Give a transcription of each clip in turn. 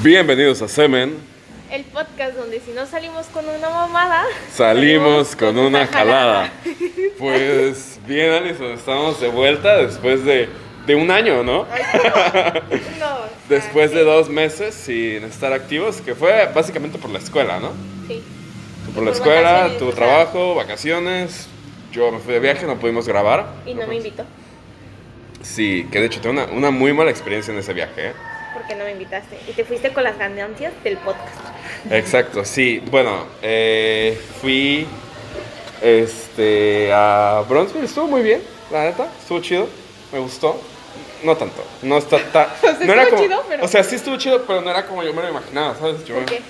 Bienvenidos a Semen. El podcast donde si no salimos con una mamada, Salimos con una jalada. Pues bien, Alison, estamos de vuelta después de, de un año, ¿no? no. Después de dos meses sin estar activos, que fue básicamente por la escuela, ¿no? Sí. Por la escuela, tu trabajo, vacaciones. Yo me fui de viaje, no pudimos grabar. Y no me invitó. Sí, que de hecho tengo una, una muy mala experiencia en ese viaje, ¿eh? Porque no me invitaste. Y te fuiste con las ganancias del podcast. Exacto, sí. Bueno, eh, fui este, a Bronzeville, estuvo muy bien, la neta, estuvo chido, me gustó. No tanto, no está tan... sea, no era como, chido, pero- O sea, sí estuvo chido, pero no era como yo me lo imaginaba, ¿sabes? Yo ¿Por qué?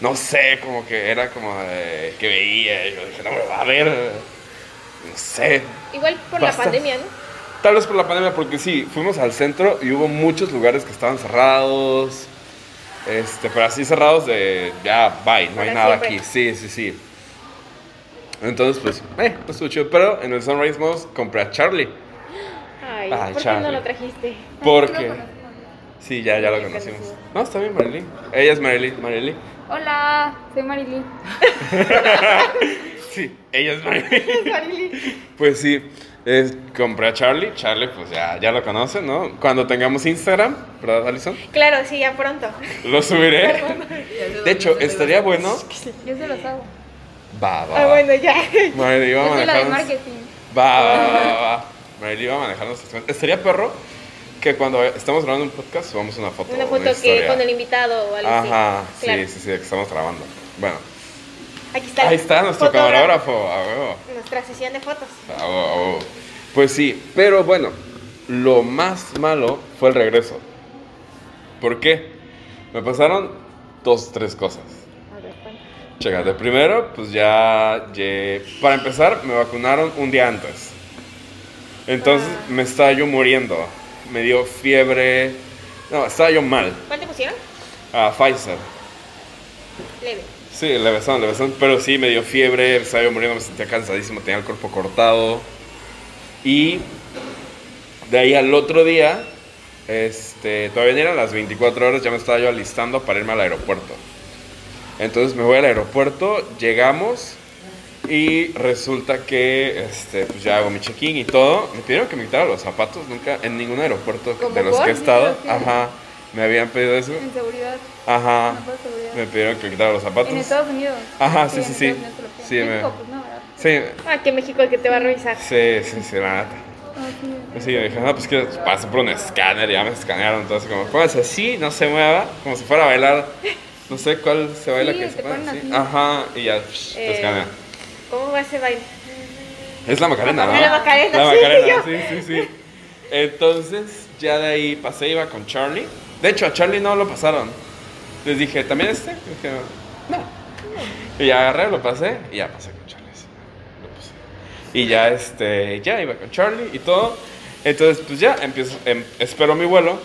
No sé, como que era como de, que veía, yo dije, no me va a ver, no sé. Igual por Basta. la pandemia, ¿no? Tal vez por la pandemia, porque sí, fuimos al centro y hubo muchos lugares que estaban cerrados. Este, pero así cerrados de ya, bye, no hay nada siempre. aquí. Sí, sí, sí. Entonces, pues, eh, no estuvo chido. Pero en el Sunrise Mouse compré a Charlie. Ay, Ay, ¿por qué Charlie. no lo trajiste? Porque. Sí, ya, ya lo conocimos. No, está bien, Marily. Ella es Marily. Marily. Hola, soy Marily. Sí, ella es Marily. Pues sí, es- compré a Charlie. Charlie, pues ya, ya lo conocen, ¿no? Cuando tengamos Instagram, ¿verdad, Alison? Claro, sí, ya pronto. Lo subiré. De hecho, estaría bueno. Yo se los hago. Va, va. Ah, bueno, ya. Marily va a la de marketing. Va, va, va, va. Marily va a manejar cuentas. Estaría perro que cuando estamos grabando un podcast subamos una foto. Una foto que historia. con el invitado o algo Ajá, así. Claro. sí, sí, sí, que estamos grabando. Bueno, Aquí está. ahí está nuestro fotógrafo. camarógrafo, huevo. Nuestra sesión de fotos. Pues sí, pero bueno, lo más malo fue el regreso. ¿Por qué? Me pasaron dos, tres cosas. A ver, cuenta. Chécate, primero, pues ya, para empezar, me vacunaron un día antes. Entonces Ah. me estaba yo muriendo. Me dio fiebre. No, estaba yo mal. ¿Cuál te pusieron? A Pfizer. Leve. Sí, besaron, le besaron. Pero sí, me dio fiebre, estaba yo muriendo, me sentía cansadísimo, tenía el cuerpo cortado. Y de ahí al otro día, este, todavía no eran las 24 horas, ya me estaba yo alistando para irme al aeropuerto. Entonces me voy al aeropuerto, llegamos y resulta que este, pues ya hago mi check-in y todo. Me pidieron que me quitara los zapatos, nunca en ningún aeropuerto ¿Cómo de los que he estado. Ajá, me habían pedido eso. En seguridad. Ajá, No por seguridad. me pidieron que me quitara los zapatos. En Estados Unidos. Ajá, sí, sí, en sí. Te piden. Sí, me- México, pues no, ¿verdad? Sí, Ah, que México el que te va a revisar. sí, sí, sí, la neta. Ah, sí. Sí, yo dije, no, pues que pasé por un escáner y ya me escanearon. Entonces, como, póngase así, no se mueva, como si fuera a bailar. No sé cuál se baila Sí, que te se ponen así. Ajá, y ya psh, te Eh, escanean. ¿Cómo va ese baile? Es la Macarena, ¿no? Ah, la Macarena, La sí, Macarena, yo. sí, sí, sí. Entonces, ya de ahí pasé, iba con Charlie. De hecho, a Charlie no lo pasaron. Les dije, ¿también este? Y dijeron, no. Y ya agarré, lo pasé y ya pasé con Charlie. sí, lo puse. Y ya, este, ya iba con Charlie y todo. Entonces, pues ya, empiezo, em- espero mi vuelo.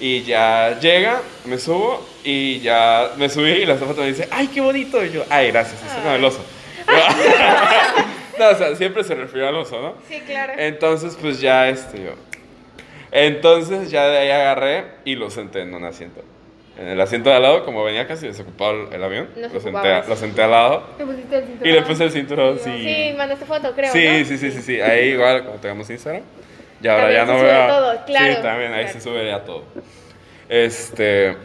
Y ya llega, me subo y ya me subí y la azafata me dice, ¡ay, qué bonito! Y yo, ¡ay, gracias! Es no, el oso. no, o sea, siempre se refirió al oso, ¿no? Sí, claro. Entonces, pues ya este yo. Entonces ya de ahí agarré y lo senté en un asiento. En el asiento de al lado, como venía casi desocupado el, avión, lo, senté, a- lo senté al lado Te pusiste el cinturón. y le puse el cinturón, sí. Sí, mandaste foto, creo. Sí, ¿no? sí, sí, sí, sí. Ahí igual, como tengamos Instagram. Y ahora También ya se no sube veo. todo, claro. Sí, también ahí Claro. se sube ya todo. Este.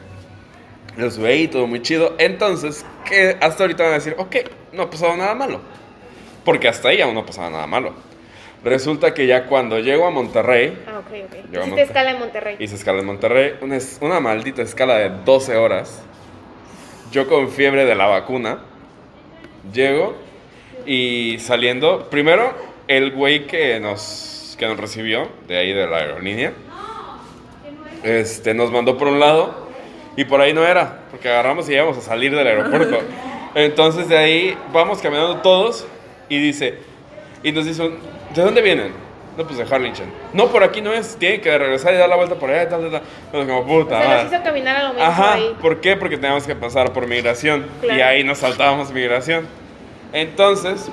Lo subí ahí, todo muy chido. Entonces, que hasta ahorita van a decir, ok, no ha pasado nada malo. Porque hasta ahí aún no pasaba nada malo. Resulta que ya cuando llego a Monterrey, Ah, ok, ok. Hiciste Monterrey. escala en Monterrey. hice escala en Monterrey, una, una maldita escala de 12 horas. Yo con fiebre de la vacuna, llego y saliendo, primero el güey que nos, que nos recibió de ahí de la aerolínea, este, nos mandó por un lado y por ahí no era, porque agarramos y íbamos a salir del aeropuerto. Entonces de ahí vamos caminando todos y dice, y nos dice, un, ¿de dónde vienen? No, pues de Harlingen. No, por aquí no es, tienen que regresar y dar la vuelta por allá y tal, tal, tal. Entonces, como puta O sea, madre. nos hizo caminar a lo mismo Ajá, ahí. ¿por qué? Porque teníamos que pasar por migración Claro. y ahí nos saltábamos migración. Entonces,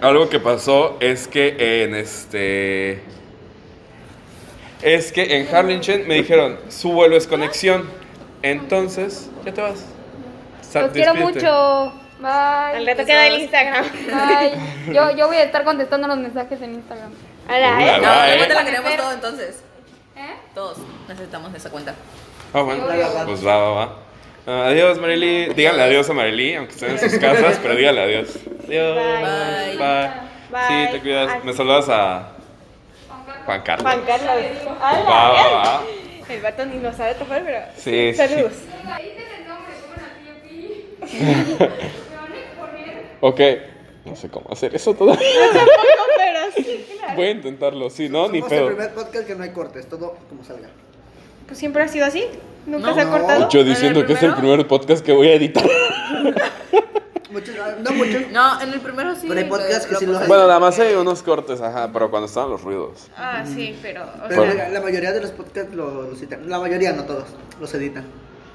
algo que pasó es que en este es que en Harlingen me dijeron, su vuelo es conexión. Entonces, ya te vas. Los quiero mucho. Bye. Al rato queda el Instagram. Bye. Yo, yo voy a estar contestando los mensajes en Instagram. Hola. ¿eh? No, la ¿eh? cuenta la queremos todo entonces. ¿Eh? Todos necesitamos esa cuenta. Ah, bueno, La verdad. pues va, va, va. Ah, adiós, Marily. Díganle adiós a Marily, aunque estén en sus casas, pero díganle adiós. Adiós. Bye. Bye. Bye. Sí, te cuidas. Me saludas a Juan Carlos. Juan Carlos. Hola. Va, va, va. El vato ni lo sabe tocar, pero. Sí, sí, Saludos. Ok. No sé cómo hacer eso todavía. pero sí. Voy a intentarlo, sí, no, ni Somos el pedo. primer podcast que no hay cortes, todo como salga. Pues siempre ha sido así. Nunca No. se ha No. cortado. Yo diciendo que es el primer podcast que voy a editar. Muchos, no muchos. No, en el primero sí. Pero hay podcasts que sí lo hacen. Bueno, nada más hay unos cortes, ajá, pero cuando estaban los ruidos. Ah, sí, pero. o Pero sea, la, la mayoría de los podcasts lo- los editan. La mayoría, no todos, los editan.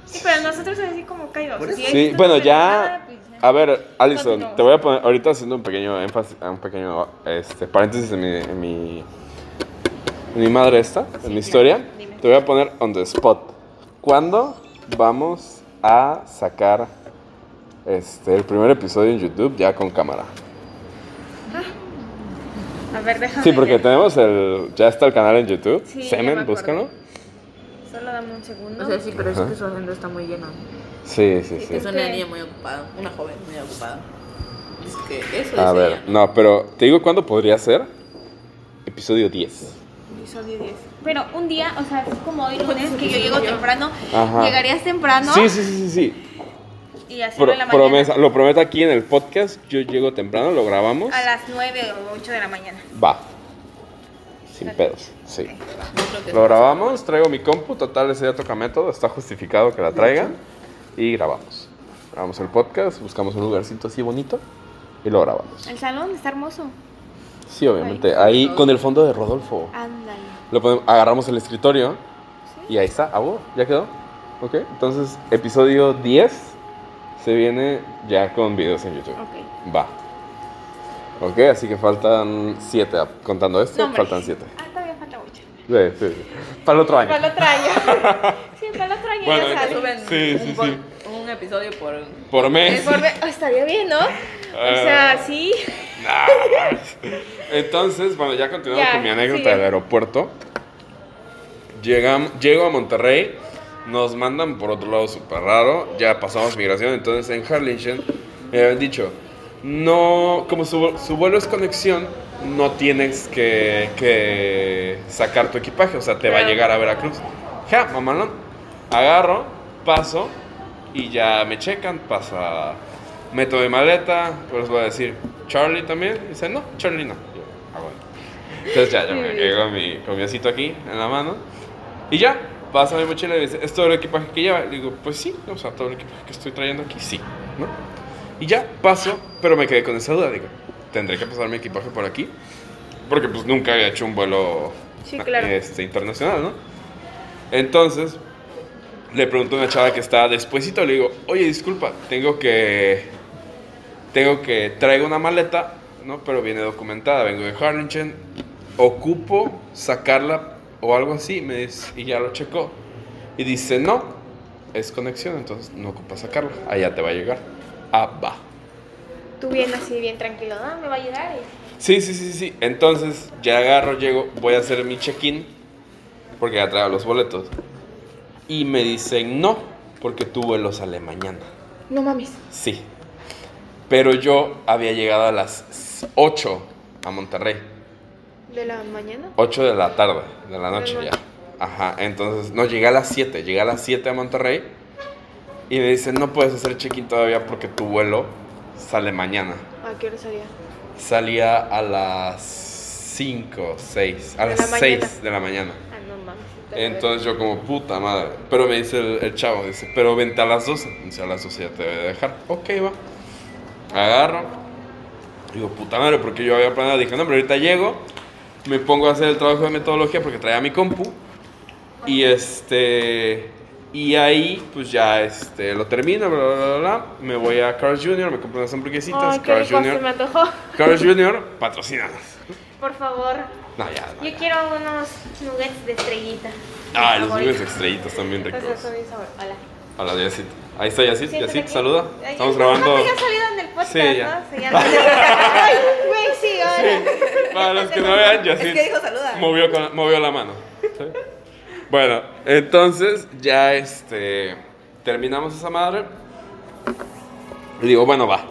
sí, pero nosotros así como caídos. Por eso. Sí, bueno, ya. A ver, Alison, te voy a poner ahorita haciendo un pequeño énfasis, un pequeño este, paréntesis en mi, en mi, en mi madre esta, en mi historia. Dime. Te voy a poner on the spot. ¿Cuándo vamos a sacar este, el primer episodio en YouTube ya con cámara? A ver, déjame. Sí, porque ver. tenemos el, ya está el canal en YouTube. Sí, Semen, búscalo. Solo dame un segundo. O sea, sí, pero es Ajá. que su agenda está muy llena. Sí, sí, sí. Es una niña muy ocupada, una joven muy ocupada. Es que eso A es ver, ella. no, pero te digo cuándo podría ser. Episodio 10. Episodio 10. Pero un día, o sea, es como hoy Lunes lunes que yo llego temprano. Ajá. Llegarías temprano. Sí, sí, sí, sí, sí. Y hacerlo Pro- en la mañana. promesa, lo prometo aquí en el podcast. Yo llego temprano, lo grabamos. A las 9 o 8 de la mañana. Va. Sin pedos, sí. Lo grabamos, traigo mi compu, total ese ya toca método, está justificado que la traiga. Y grabamos. Grabamos el podcast, buscamos un lugarcito así bonito y lo grabamos. El salón está hermoso. Sí, obviamente. Ahí con el fondo de Rodolfo. Ándale. Lo ponemos- agarramos el escritorio y ahí está, ah, bueno, ya quedó. Ok, entonces episodio 10 se viene ya con videos en YouTube. Ok. Va. Ok, así que faltan 7, contando esto, No, faltan 7. Ah, todavía falta mucho. Sí, sí, sí. Para el otro año. Para el otro año. sí, para el otro año Bueno, ya ya sale. suben Sí, sí, un, po- sí. un episodio por... Por mes. Por oh, estaría bien, ¿no? O Eh. sea, sí. Nah. Entonces, bueno, ya continuando Ya, con mi anécdota del aeropuerto. Llegam- llego a Monterrey, nos mandan por otro lado súper raro, ya pasamos migración, entonces en Harlingen me habían dicho, no, como su, su vuelo es conexión, no tienes que, que sacar tu equipaje, o sea, te va a llegar a Veracruz. Ja, mamalón. Agarro, paso y ya me checan, pasa, meto mi maleta, pues voy a decir, Charlie también, dice, no, Charlie no. Yo, ah, bueno. Entonces ya, ya me llego mi, con mi osito aquí en la mano y ya, pasa mi mochila y dice, ¿es todo el equipaje que lleva? Y digo, pues sí, o sea, todo el equipaje que estoy trayendo aquí, sí, ¿no? Y ya, paso, pero me quedé con esa duda, digo, tendré que pasar mi equipaje por aquí, porque pues nunca había hecho un vuelo Sí, claro. este, internacional, ¿no? Entonces, le pregunto a una chava que está despuésito, le digo, oye, disculpa, tengo que, tengo que, traigo una maleta, ¿no? Pero viene documentada, vengo de Harlingen, ocupo sacarla o algo así, me dice, y ya lo checó. Y dice, no, es conexión, entonces no ocupa sacarla, allá te va a llegar. Va. Tú bien así, bien tranquilo. No, me va a llegar. y- Sí, sí, sí, sí. Entonces, ya agarro, llego, voy a hacer mi check-in, porque ya traigo los boletos. Y me dicen, no, porque tu vuelo sale mañana. No mames. Sí. Pero yo había llegado a las 8 a Monterrey. ¿De la mañana? 8 de la tarde, de la noche ya. Ajá, entonces, no, llegué a las 7, llegué a las 7 a Monterrey. Y me dicen, no puedes hacer check-in todavía porque tu vuelo sale mañana. ¿A qué hora salía? Salía a las 5, 6, a De las la 6 mañana. de la mañana. Ah, no mames. Entonces yo como puta madre. Pero me dice el, el chavo, dice, pero vente a las 12. Dice, a las 12 ya te debe de dejar. Ok, va. Agarro. Digo, puta madre, porque yo había planeado. Dije, no, pero ahorita llego. Me pongo a hacer el trabajo de metodología porque traía mi compu. Y este... Y ahí, pues ya este, lo termino, bla, bla, bla, bla. Me voy a Carl's Jr., me compro unas hamburguesitas. Ay, qué Carl's rico, se me Jr. antojó. Carl's Jr., patrocinadas. por favor. No, ya, no. Yo ya. quiero unos nuggets de estrellita. Ay, los Favorito. nubes estrellitas están bien Pues ricos. eso, bien sabor- Hola. Hola, Yacit. Ahí está Yacit. Yacit, aquí. saluda. Ay, Estamos grabando. No, ya salido en el podcast, Sí, ya. ¿no? Sí, ya. Ay, güey, sí, hola. Para los que no vean, Es que Yacit dijo saluda. movió, con- movió la mano. ¿Sí? Bueno, entonces ya este terminamos esa madre. Y digo, bueno, va.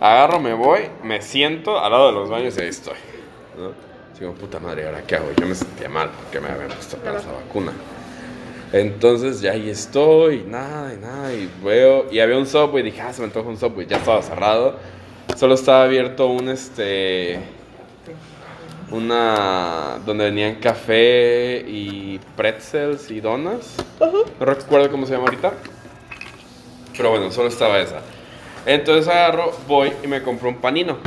Agarro, me voy, me siento al lado de los baños y ahí estoy. ¿no? Digo, puta madre, ¿ahora qué hago? Yo me sentía mal porque me habían puesto para esa vacuna. Entonces ya ahí estoy, nada, y nada, y veo, y había un subway, dije, ah, se me antoja un subway, ya estaba cerrado, solo estaba abierto un, este, una, donde venían café y pretzels y donas, no recuerdo cómo se llama ahorita, pero bueno, solo estaba esa. Entonces agarro, voy y me compro un panino,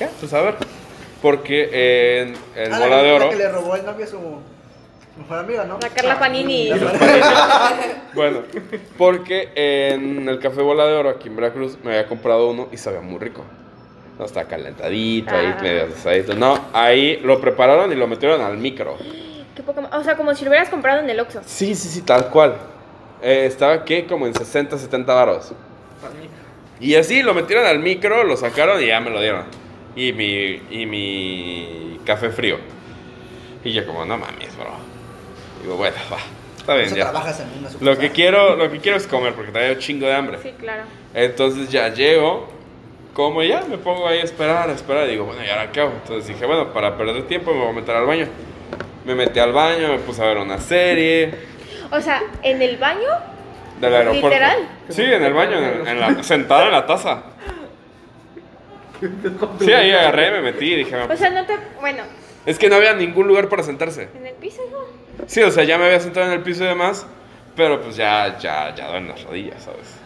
"Ah, pues a ver, porque en el Ah, la bola que- de oro... que le robó el novio a su mejor amiga, ¿no? La Carla Panini. La- Bueno, porque en el Café Bola de Oro aquí en Veracruz me había comprado uno y sabía muy rico. No, está calentadito, ahí Ah. medio asadito. No, ahí lo prepararon y lo metieron al micro. Qué poca ma- O sea, como si lo hubieras comprado en el Oxxo. Sí, sí, sí, tal cual. Eh, estaba que como en 60, 70 baros. Y así lo metieron al micro, lo sacaron y ya me lo dieron. Y mi, y mi café frío. Y yo como, no mames, bro. Digo, bueno, va. Está bien, ya. trabajas en una Lo que quiero, lo que quiero es comer porque traigo chingo de hambre. Sí, claro. Entonces ya llego, como ya, me pongo ahí a esperar, a esperar. Y digo, bueno, ¿y ahora qué hago? Entonces dije, bueno, para perder tiempo me voy a meter al baño. Me metí al baño, me puse a ver una serie O sea, en el baño. del aeropuerto. ¿Literal? Sí, en el baño, en, en la, sentado en la taza. Sí, ahí agarré, me metí y dije, O sea, no te. Bueno, es que no había ningún lugar para sentarse. en el piso, ¿no? Sí, o sea, ya me había sentado en el piso y demás, pero pues ya, ya, ya duelen las rodillas, ¿sabes?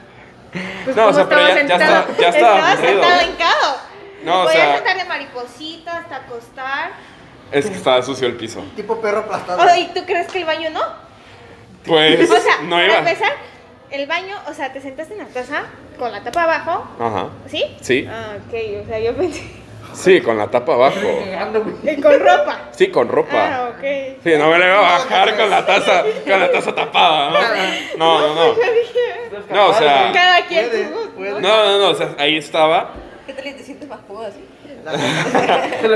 Pues No, o como sea, pero ya- ya sentado- estaba- ya estaba Estaba aburrido. sentado hincado. No, o sea- sentar de mariposita hasta acostar. Es que estaba sucio el piso. Tipo perro aplastado. Oh, ¿Y tú crees que el baño no? Pues O sea, no para iba. empezar, el baño, o sea, te sentaste en la taza con la tapa abajo, Ajá. ¿sí? Sí. Ah, ok, o sea, yo pensé. Sí, con la tapa abajo. Eh, con ropa. Sí, con ropa. Ah, ok. Sí, no me la iba a bajar con la taza, con la taza tapada, ¿no? No, no, no. No, o sea, cada quien. ¿no? no, no, o sea, ahí estaba. ¿Qué tal y te sientes más cómodo así?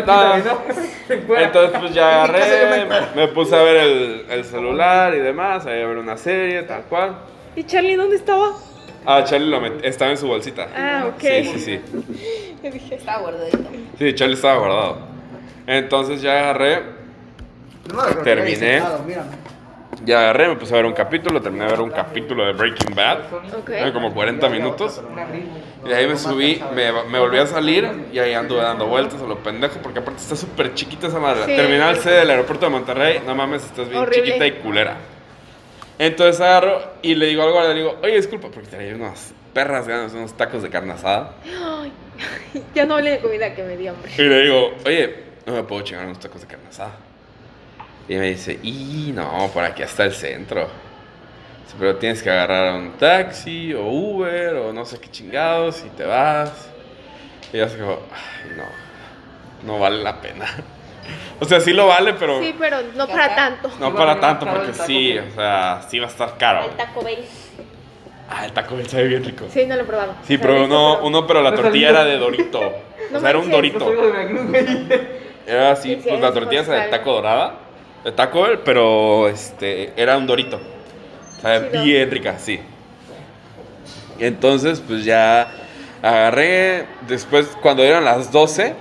No. Entonces pues ya agarré, me puse a ver el, el celular y demás, a ver una serie, tal cual. ¿Y Charlie dónde estaba? Ah, Charlie lo met- estaba en su bolsita. Ah, ok. Sí, sí, sí. Yo dije, Estaba guardadito. Sí, Charlie estaba guardado. Entonces ya agarré, No Terminé. ya agarré, me puse a ver un capítulo, terminé de ver un capítulo de Breaking Bad. ok. Eran como 40 minutos. Y ahí me subí, me, me volví a salir y ahí anduve dando vueltas a lo pendejo porque aparte está súper chiquita esa madre. Sí. Terminal C del aeropuerto de Monterrey, no mames, estás bien Horrible. chiquita y culera. Entonces agarro y le digo algo, le digo, oye, disculpa, porque traía unas perras ganas, unos tacos de carne asada. Ay, ya no hablé de comida que me dio hambre. Y le digo, oye, no me puedo chingar unos tacos de carne asada. Y me dice, y no, por aquí hasta el centro. Dice, Pero tienes que agarrar un taxi o Uber o no sé qué chingados y te vas. Y yo ay, no, no vale la pena. O sea, sí lo vale, pero Sí, pero no para tanto. no para tanto porque sí, o sea, sí va a estar caro. El Taco Bell. Ah, el taco Bell sabe bien rico. Sí, no lo he probado. Sí, O sea, pero uno, visto, uno, pero la tortilla era de Dorito. No O sea, era un. Dorito. Era así, Sí, sí, pues la tortilla esa de taco dorada, de taco Bell, pero este, era un dorito. O sea, bien rica, sí. Y entonces, pues ya agarré, después cuando eran las 12,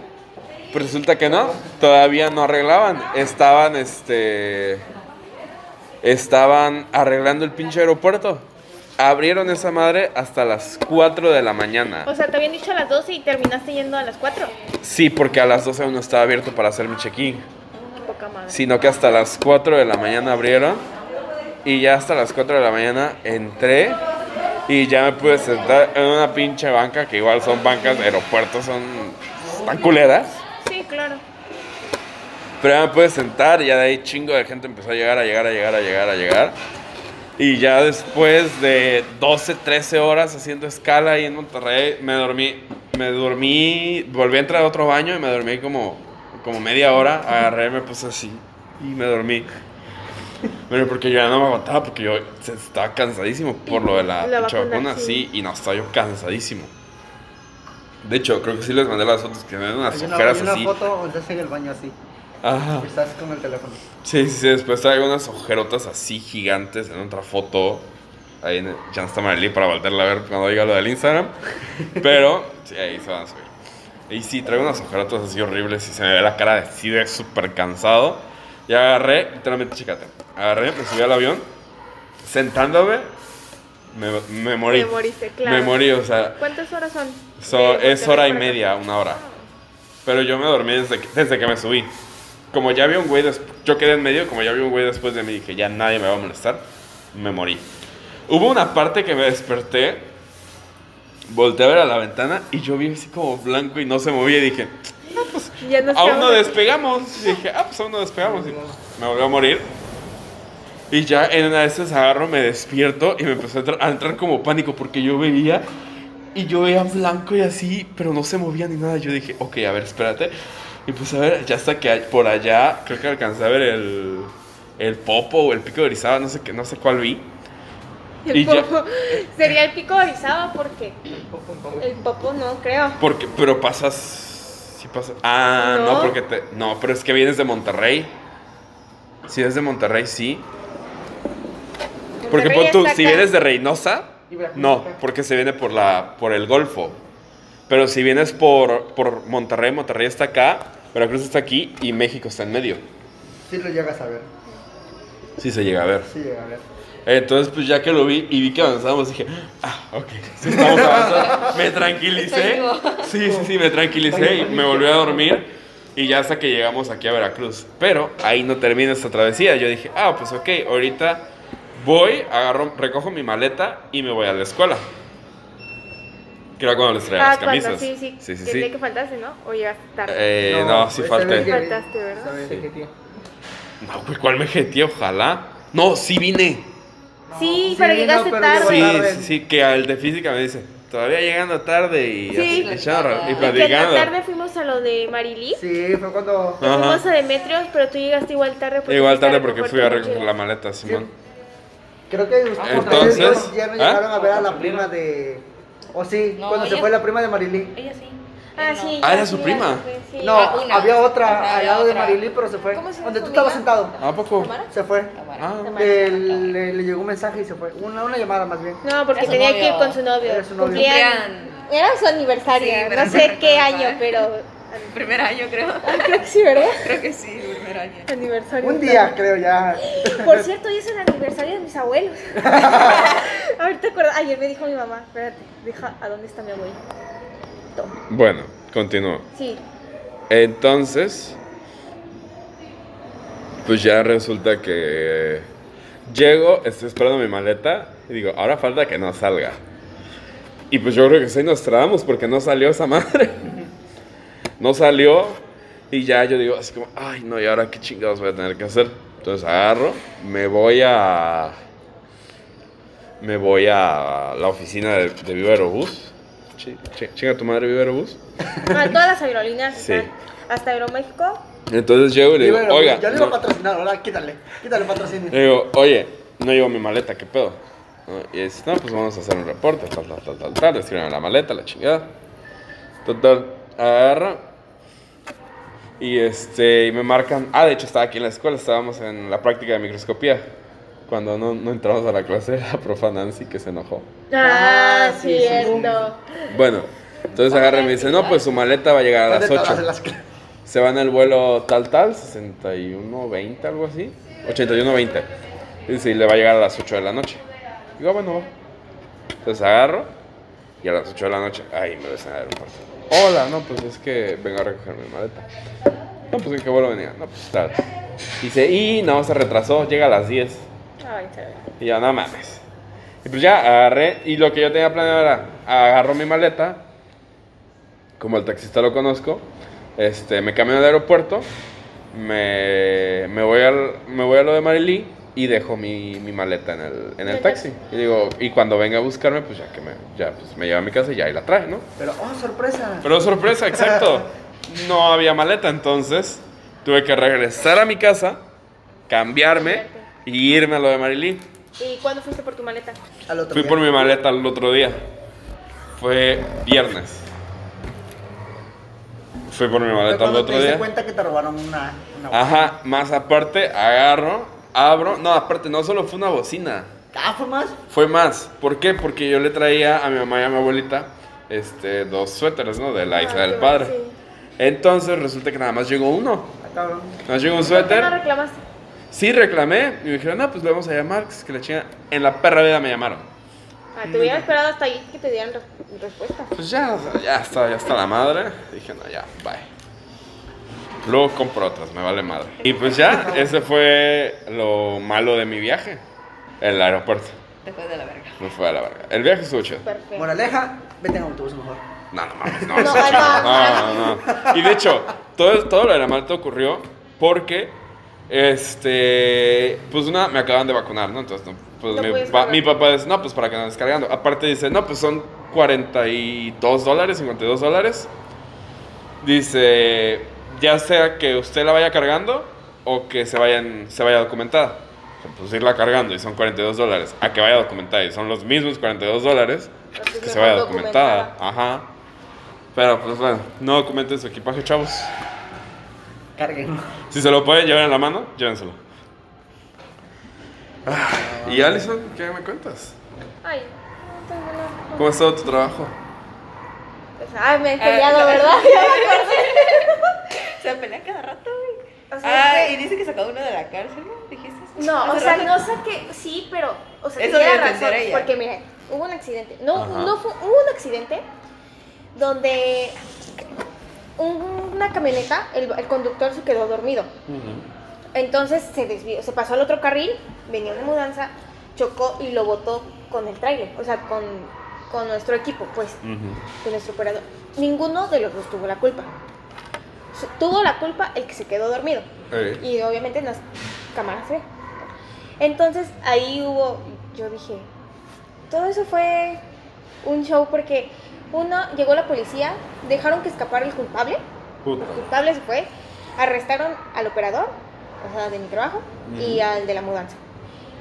pues resulta que no, todavía no arreglaban. Estaban, este, estaban arreglando el pinche aeropuerto. Abrieron esa madre hasta las 4 de la mañana. O sea, te habían dicho a las 12 y terminaste yendo a las 4. Sí, porque a las 12 aún no estaba abierto para hacer mi check-in. Poca madre. Sino que hasta las 4 de la mañana abrieron. Y ya hasta las 4 de la mañana entré. Y ya me pude sentar en una pinche banca. Que igual son bancas de aeropuertos, son tan culeras. Sí, claro. Pero ya me pude sentar. Y ya de ahí chingo de gente empezó a llegar, a llegar, a llegar, a llegar, a llegar. Y ya después de 12, 13 horas haciendo escala ahí en Monterrey, me dormí, me dormí, volví a entrar a otro baño y me dormí como, como media hora, agarré, me puse así y me dormí. Pero porque yo ya no me aguantaba, porque yo estaba cansadísimo por lo de la, La vacuna, vacuna, sí. sí, y no, estaba yo cansadísimo. De hecho, creo que sí les mandé las fotos que me dan unas Hay una, ojeras hay una así. foto donde en el baño así. Ajá. Estás con el teléfono. Sí, sí, sí, después traigo unas ojerotas así gigantes en otra foto. Ahí en está Marily para volverla a ver cuando diga lo del Instagram. Pero, sí, ahí se van a subir. Y sí, traigo unas ojerotas así horribles y se me ve la cara de así de súper cansado. Y agarré, literalmente, chécate. Agarré, me subí al avión, sentándome, me, me morí. Me moriste, claro. Me morí, o sea, ¿Cuántas horas son? So, es hora y media, una hora. Pero yo me dormí desde que, desde que me subí. Como ya había un güey, yo quedé en medio, como ya había un güey después de mí, dije, ya nadie me va a molestar, me morí. Hubo una parte que me desperté, volteé a ver a la ventana y yo vi así como blanco y no se movía y dije, Ya nos aún no despegamos. Y dije, ah, pues aún no despegamos. Y me volvió a morir. Y ya en una de esas agarro, me despierto y me empezó a entrar, a entrar como pánico porque yo veía y yo veía blanco y así, pero no se movía ni nada. Yo dije, ok, a ver, espérate. Y pues a ver, ya hasta que por allá, creo que alcancé a ver el, el popo o el pico de Orizaba, no sé, qué, no sé cuál vi. El y ya- popo. Sería el pico de Orizaba porque el popo no creo. Porque, pero pasas. Sí pasas. Ah, no, No. porque te. No, pero es que vienes de Monterrey. Si eres de Monterrey, sí. Porque pon tú, si vienes de Reynosa, no, porque se viene por la por el Golfo. Pero si vienes por, por Monterrey, Monterrey está acá, Veracruz está aquí y México está en medio. Sí lo llegas a ver. Sí se llega a ver. Sí llega a ver. Entonces, pues ya que lo vi y vi que avanzábamos, dije, ah, ok, sí estamos avanzando. Me tranquilicé. Sí, sí, sí, me tranquilicé y me volví a dormir. Y ya hasta que llegamos aquí a Veracruz. Pero ahí no termina esta travesía. Yo dije, ah, pues ok, ahorita voy, agarro, recojo mi maleta y me voy a la escuela. Que era cuando les traía Ah, las cuando camisas. sí, sí. sí, sí, sí. que faltaste, ¿no? O llegaste tarde. Eh, no, sí ese falté. llegué. Faltaste, ¿verdad? Sí. No, pues ¿cuál me jetí? Ojalá. No, sí vine. sí, sí, pero no, llegaste pero tarde. Sí, tarde. sí, sí, que al de física me dice, todavía llegando tarde y Sí. así, echando- y Y que que platicando. tarde fuimos a lo de Marilí. Sí, fue cuando. Ajá. Fuimos a Demetrios, pero tú llegaste igual tarde. porque Igual tarde porque fui a recoger la maleta, Simón. Creo que ustedes Entonces, ya- no ¿ah? llegaron a ver a la prima de. O sí, No, cuando se fue la prima de Marilí. Ella sí. Ah, No. sí. Ah, era su prima. sí. No, Ah, una. había otra al lado de. Marilí, pero se fue. ¿Cómo se Donde tú estabas sentado. ¿A poco? ¿Tamara? Se fue. Ah. Le, le- le llegó un mensaje y se fue. Una, una llamada más bien. No, porque Era tenía que ir con su novio. Era su novio. Cumplían- Era su aniversario. Sí, pero no sé qué año, cuál. Pero. Primer año, creo. Creo que sí, ¿verdad? Creo que sí, primer año. Aniversario. Un día, creo ya. Por cierto, hoy es el aniversario de mis abuelos. Ahorita acuerdo. Ayer me dijo mi mamá, espérate, deja, ¿a dónde está mi abuelo? Bueno, continúo. Sí. Entonces, pues ya resulta que llego, estoy esperando mi maleta y digo, ahora falta que no salga. Y pues yo creo que sí nos trabamos porque no salió esa madre. No salió y ya yo digo así como, ay no, ¿y ahora qué chingados voy a tener que hacer? Entonces agarro, me voy a... Me voy a la oficina de, de Viva Aerobús. Chi- chi- Chinga tu madre Viva Aerobús. Ah, todas las aerolíneas Sí. están. Hasta Aeroméxico. Entonces llego y le digo, oiga, ya le iba a patrocinar, ahora quítale. Quítale patrocinio. le digo, oye, no llevo mi maleta, ¿qué pedo? ¿No? Y dice, no, pues vamos a hacer un reporte, tal, tal, tal, tal, tal, escriben la maleta, la chingada. Total, agarra. Y este, y me marcan, ah, de hecho estaba aquí en la escuela, estábamos en la práctica de microscopía. Cuando no, no entramos a la clase, la profa Nancy que se enojó. Ah, Ah, sí, cierto. Bueno, entonces agarra y me dice, no, pues su maleta va a llegar a las ¿Dónde estabas 8. en las clases? Se va en el vuelo tal tal, 61.20, algo así. 81.20. Y dice, y le va a llegar a las 8 de la noche. Digo, "Ah, bueno, va. Entonces agarro y a las 8 de la noche, ay, me ves en el aeropuerto. Hola, no, pues es que vengo a recoger mi maleta. No, pues en qué vuelo venía. No, pues tarde. Dice, y no, se retrasó, llega a las 10. Ay. Y yo, no mames. Y pues ya agarré, y lo que yo tenía planeado era, agarro mi maleta, como el taxista lo conozco, este, me camino al aeropuerto, me, me, voy, al, me voy a lo de Marilí y dejo mi, mi maleta en el, en el taxi. Y digo, y cuando venga a buscarme, pues ya que me, ya, pues me lleva a mi casa y ya ahí la trae, ¿no? Pero, oh, sorpresa. Pero sorpresa, exacto. No había maleta, entonces Tuve que regresar a mi casa, cambiarme y irme a lo de Marilyn. ¿Y cuándo fuiste por tu maleta? Al otro Fui día. por mi maleta el otro día. Fue viernes. Fui por mi maleta el te otro diste día. cuenta que te robaron una, una Ajá, más aparte, agarro, abro. No, aparte, no solo fue una bocina. Ah, fue más. Fue más. ¿Por qué? Porque yo le traía a mi mamá y a mi abuelita este, dos suéteres, ¿no? De la isla Ah, del qué padre. sí. Entonces resulta que nada más llegó uno. Ah, cabrón. Nada más llegó un ¿Por qué no suéter. reclamaste? Sí, reclamé. Y me dijeron, no, pues le vamos a llamar. que es que la chinga. En la perra vida me llamaron. Ah, te hubiera esperado hasta ahí que te dieran re- respuesta. Pues ya, ya está, ya está la madre. Dije, no, ya, bye. Luego compro otras, me vale madre. Y pues ya, ese fue lo malo de mi viaje. El aeropuerto. Después de la verga. Me fue a la verga. El viaje estuvo chido. Perfecto. Moraleja, vete en autobús mejor. No, no mames, no, No, no. no, no, no. Y de hecho, todo, todo lo de la malta ocurrió porque, este, pues una, me acaban de vacunar, ¿no? Entonces, no, pues No mi, puedes pa- cargar. mi papá dice, no, pues para que no descargando. Aparte dice, no, pues son 42 dólares, 52 dólares. Dice, ya sea que usted la vaya cargando o que se, vayan, se vaya documentada. Pues irla cargando y son 42 dólares. A que vaya documentada y son los mismos 42 dólares. Entonces, Que se vaya documentada. Ajá. Pero pues bueno, no documenten su equipaje, chavos. Carguen. Si se lo pueden llevar en la mano, llévenselo. Ah, y Alison, ¿qué me cuentas? Ay, no tengo nada. ¿Cómo ha estado tu trabajo? Pues, Ay, me he peleado, no. ¿verdad? Se pelea cada rato, güey. O sea, Ah, y dice que sacó uno de la cárcel, ¿no? ¿Dijiste? No, o sea, rato. no saqué, sí, pero, o sea, Eso tenía debe razón, entender ella. porque mire, hubo un accidente, no, Ajá. no fue, hubo un accidente donde un- una camioneta, el, el conductor se quedó dormido, entonces se desvió, se pasó al otro carril, venía una mudanza, chocó y lo botó con el tráiler, o sea, con, con nuestro equipo, pues, de nuestro operador. Ninguno de los dos tuvo la culpa. Tuvo la culpa el que se quedó dormido. Ey. Y obviamente en las cámaras. Entonces ahí hubo, yo dije, todo eso fue un show porque uno, llegó la policía, dejaron que escapara el culpable, Puta. el culpable se fue, arrestaron al operador, o sea, de mi trabajo, y al de la mudanza.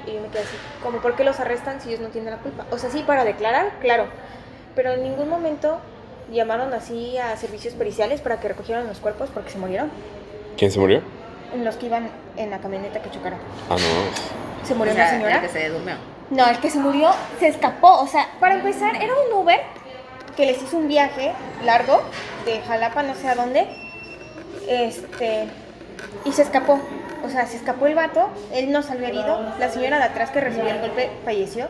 Y yo me quedé así, como, ¿por qué los arrestan si ellos no tienen la culpa? O sea, sí, para declarar, claro, pero en ningún momento llamaron así a servicios periciales para que recogieran los cuerpos porque se murieron, ¿Quién se murió? los que iban en la camioneta que chocaron. Ah, no. Se murió O sea, una señora. el que se durmió. No, el que se murió se escapó. O sea, para empezar, era un Uber que les hizo un viaje largo de Jalapa, no sé a dónde. Este. Y se escapó. O sea, se escapó el vato. Él no salió herido. La señora de atrás que recibió el golpe falleció.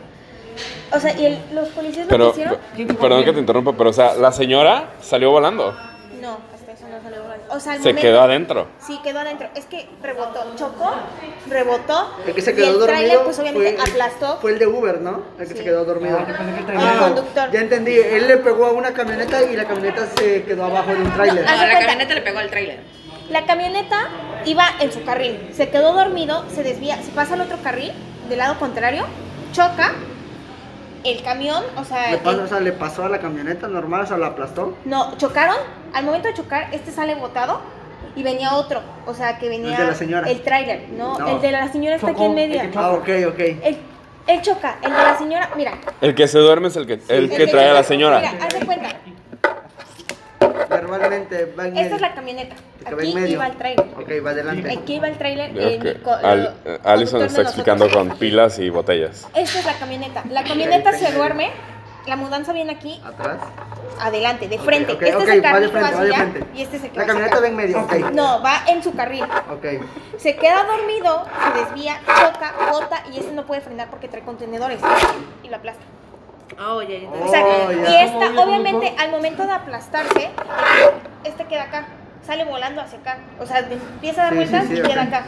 O sea, y el- los policías lo Pero, que hicieron. perdón que te interrumpa, pero o sea, la señora salió volando. No, hasta eso no salió volando. O sea, al Se momento- quedó adentro. Sí, quedó adentro. Es que rebotó, chocó, rebotó. El que se y quedó el dormido. tráiler, pues obviamente fue, aplastó. Fue el de Uber, ¿no? El que Sí. se quedó dormido. el conductor. Ya entendí. Él le pegó a una camioneta y la camioneta se quedó abajo de un tráiler. Haz No, de la cuenta. camioneta le pegó al tráiler. La camioneta iba en su carril, se quedó dormido, se desvía, se pasa al otro carril, del lado contrario, choca, el camión, o sea, Le pasó, el- o sea, le pasó a la camioneta normal, o sea, la aplastó. no, chocaron, al momento de chocar, este sale botado y venía otro, o sea, que venía El de la señora. el tráiler, no, No. el de la señora está aquí en medio. Ah, ok, ok. El, él choca, el de la señora, mira, El que se duerme es el que, el el que trae a la señora. Mira, haz de cuenta, Verbalmente va en esta es medio. la camioneta, El va aquí medio. iba el tráiler. Ok, va adelante. Aquí iba el tráiler. Ok. el Al- eh, Alison está explicando nosotros. con pilas y botellas. Esta es la camioneta. La camioneta se duerme. La mudanza viene aquí, Atrás. adelante, de frente. ok, este es el va carril va frente, va allá frente. y este es el que La va camioneta va en medio, ok. No, va en su carril. Ok. Se queda dormido, se desvía, choca, bota y este no puede frenar porque trae contenedores y lo aplasta. Oh, ya, ya. O sea, Oh, y ya. esta, obviamente, al momento de aplastarse, este queda acá, sale volando hacia acá. O sea, empieza a dar Sí, vueltas sí, sí, y queda acá.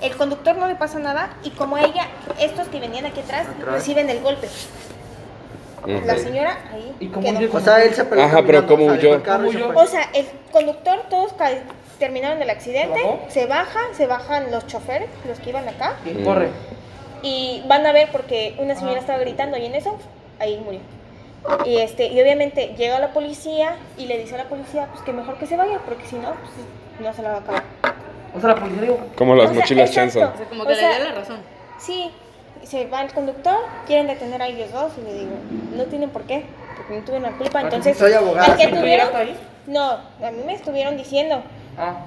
El conductor no le pasa nada y como ella, estos que venían aquí atrás, Atrás. reciben el golpe. La señora ahí quedó. O sea, él se Ajá, pero ¿cómo o sea, dejó huyó? y ¿Cómo. O sea, el conductor, todos terminaron el accidente, se baja, se bajan los choferes, los que iban acá, Corre. y van a ver porque una señora estaba gritando y en eso, ahí murió. Y, este, y obviamente llega la policía y le dice a la policía pues que mejor que se vaya porque si no, pues, no se la va a acabar. O sea, la policía digo, Como las O sea, mochilas. O sea, como O que sea, le dio la razón. Sí, se va el conductor, quieren detener a ellos dos y le digo, no tienen por qué, porque no tuvieron la culpa. Entonces, Soy abogada. al que ¿Tú tuvieron, ahí? no, a mí me estuvieron diciendo, ah,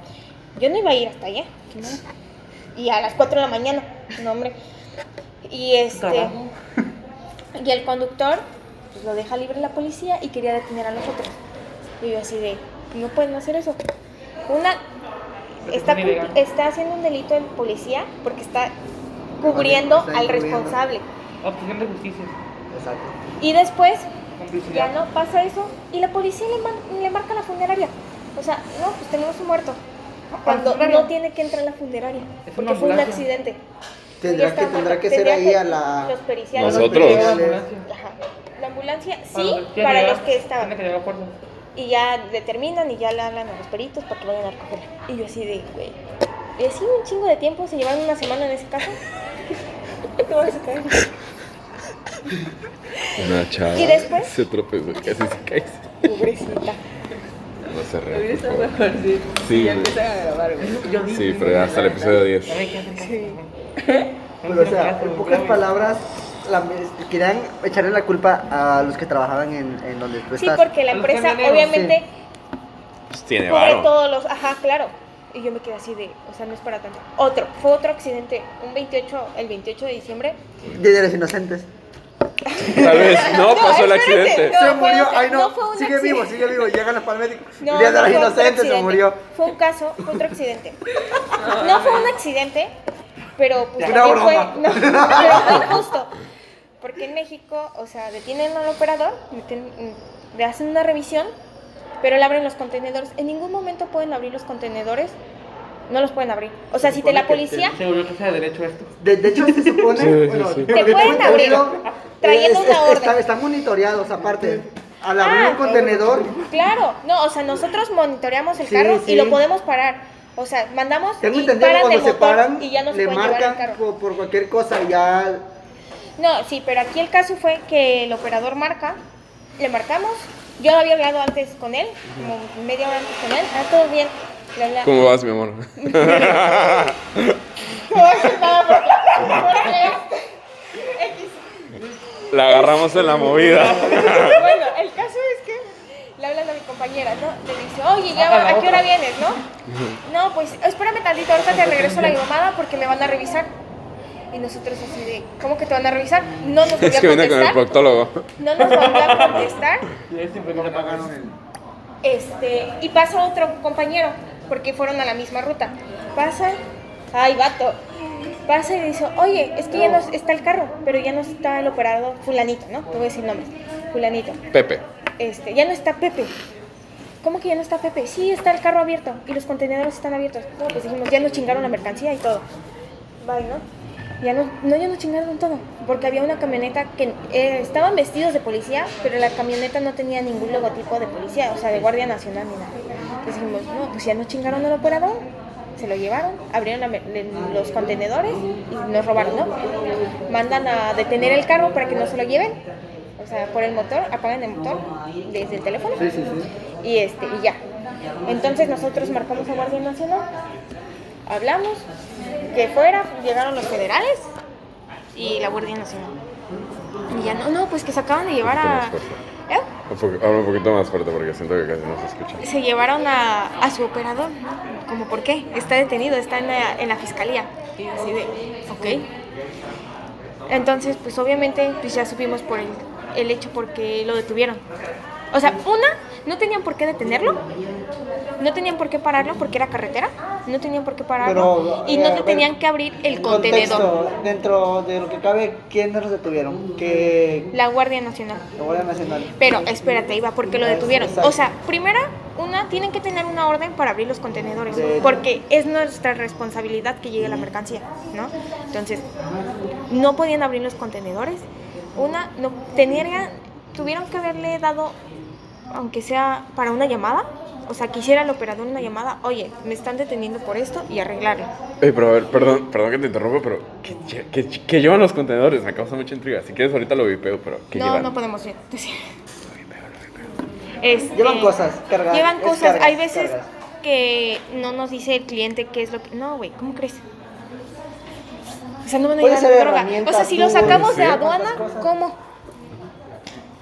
yo no iba a ir hasta allá. ¿no? Y a las 4 de la mañana, no hombre. Y este, trabajo. Y el conductor, pues lo deja libre la policía y quería detener a los otros. Y yo así de, no pueden hacer eso. Una, está, está haciendo un delito el policía porque está cubriendo Está al responsable. obstrucción de justicia, Exacto. Y después ya no pasa eso y la policía le, man- le marca a la funeraria. O sea, no, pues tenemos un muerto. Cuando no tiene que entrar a la funeraria. Es Porque fue un accidente. Tendrá que, tendrá que ser ahí a la. Los periciales. Nosotros. La ambulancia. Ajá. La ambulancia sí, para los que estaban. Que. Y ya determinan y ya le hablan a los peritos para que vayan a recogerla. Y yo así de, güey. Y así un chingo de tiempo, se llevaron una semana en ese caso. Te vas a caer. Una chava ¿Y después? se tropezó, casi se cae. Pobrecita. No se mejor, sí. Sí, Ya empiezan a grabar, güey. Yo Sí, pero ya hasta el episodio 10. Ya ve que hacen Sí. Pero, o sea, en pocas palabras, la- querían echarle la culpa a los que trabajaban en, en donde tú Sí, estás. porque la empresa obviamente Pues tiene varo. todos los... Ajá, claro. Y yo me quedé así de, o sea, no es para tanto. Otro, fue otro accidente, un 28, el 28 de diciembre. Día de los inocentes. Tal vez no pasó el accidente. No, se fue murió. Ay, no. no fue un sigue accidente. vivo, sigue vivo. Llegan los paramédicos. No, día de no los inocentes se murió. Fue un caso, fue otro accidente. No fue un accidente, pero pues Una también fue, no, pero fue injusto. Porque en México, o sea, detienen al operador, detienen- le hacen una revisión, pero le abren los contenedores. En ningún momento pueden abrir los contenedores, no los pueden abrir. O sea, si te la policía Se volvió que sea de derecho esto. De, de hecho, se supone. Sí, sí, bueno, sí. por Te pueden abrir, trayendo es- una es- orden. está- están monitoreados aparte. Al abrir Ah, un contenedor, Claro, no, o sea, nosotros monitoreamos el Sí, carro sí. y lo podemos parar. O sea, mandamos tengo y entendido que paran cuando el se motor paran, y ya no se le pueden llevar el marcan carro. por, por cualquier cosa. Ya. No, sí, pero aquí el caso fue que el operador marca, le marcamos. Yo había hablado antes con él, como media hora antes con él. Ah, todo bien. Bla, bla. ¿Cómo vas, mi amor? No voy a decir nada porque- porque X. La agarramos en la movida. Bueno, el caso es que le hablan a mi compañera, ¿no? Le dice, oye, ya, A ¿a qué hora vienes, no? No, pues espérame tantito, ahorita te regreso la llamada porque me van a revisar. Y nosotros así de, ¿cómo que te van a revisar? No nos volvió Es a que viene con el contestar. proctólogo. No nos volvió a contestar. Y ahí siempre Le pagaron el. Este, y pasa otro compañero, porque fueron a la misma ruta. Pasa, ay, vato. Pasa y dice, oye, es que ya no está el carro, pero ya no está el operador fulanito, ¿no? Te voy a decir nombres. Fulanito. Pepe. Este, ya no está Pepe. ¿Cómo que ya no está Pepe? Sí, está el carro abierto y los contenedores están abiertos. Pues dijimos, ya nos chingaron la mercancía y todo. Bye, ¿no? Ya no, no, ya nos chingaron todo. Porque había una camioneta que eh, estaban vestidos de policía, pero la camioneta no tenía ningún logotipo de policía, o sea, de Guardia Nacional ni nada. Entonces dijimos, no, pues ya nos chingaron al operador. Se lo llevaron, abrieron los contenedores y nos robaron, ¿no? Mandan a detener el carro para que no se lo lleven. O sea, por el motor, apagan el motor desde el teléfono. Sí, sí, sí. Y este, y ya. Entonces nosotros marcamos a Guardia Nacional, hablamos, que fuera, llegaron los federales y la Guardia Nacional. Y ya no, no, pues que se acaban de llevar a. ¿Eh? Un Habla poquito más fuerte porque siento que casi no se escucha. Se llevaron a, a su operador. ¿Cómo por qué? Está detenido, está en la, en la fiscalía. Y así de, ok. Entonces, pues obviamente, pues ya supimos por el, el hecho porque lo detuvieron. O sea, una, no tenían por qué detenerlo. No tenían por qué pararlo porque era carretera. No tenían por qué pararlo. Pero, y no a te tenían que abrir el Contexto, contenedor. Dentro de lo que cabe, ¿quiénes los detuvieron? Que La Guardia Nacional. la Guardia Nacional. Pero espérate, iba, porque lo detuvieron. Exacto. O sea, primera, una, tienen que tener una orden para abrir los contenedores, De- porque es nuestra responsabilidad que llegue la mercancía, ¿no? Entonces, no podían abrir los contenedores. Una, no tenían, tuvieron que haberle dado, aunque sea para una llamada, o sea, quisiera el operador una llamada, oye, me están deteniendo por esto y arreglarlo. Ey, pero a ver, perdón, perdón que te interrumpa, pero ¿qué, lle- qué- qué llevan los contenedores? Me causa mucha intriga. Si quieres, ahorita lo vipeo, pero ¿qué no, llevan? no podemos decir. Este, Llevan cosas, cargas, Llevan cosas, cargas, hay veces, cargas. que no nos dice el cliente qué es lo que. No, güey, ¿cómo crees? O sea, no van a llevar droga. O sea, si lo sacamos de aduana. ¿cómo?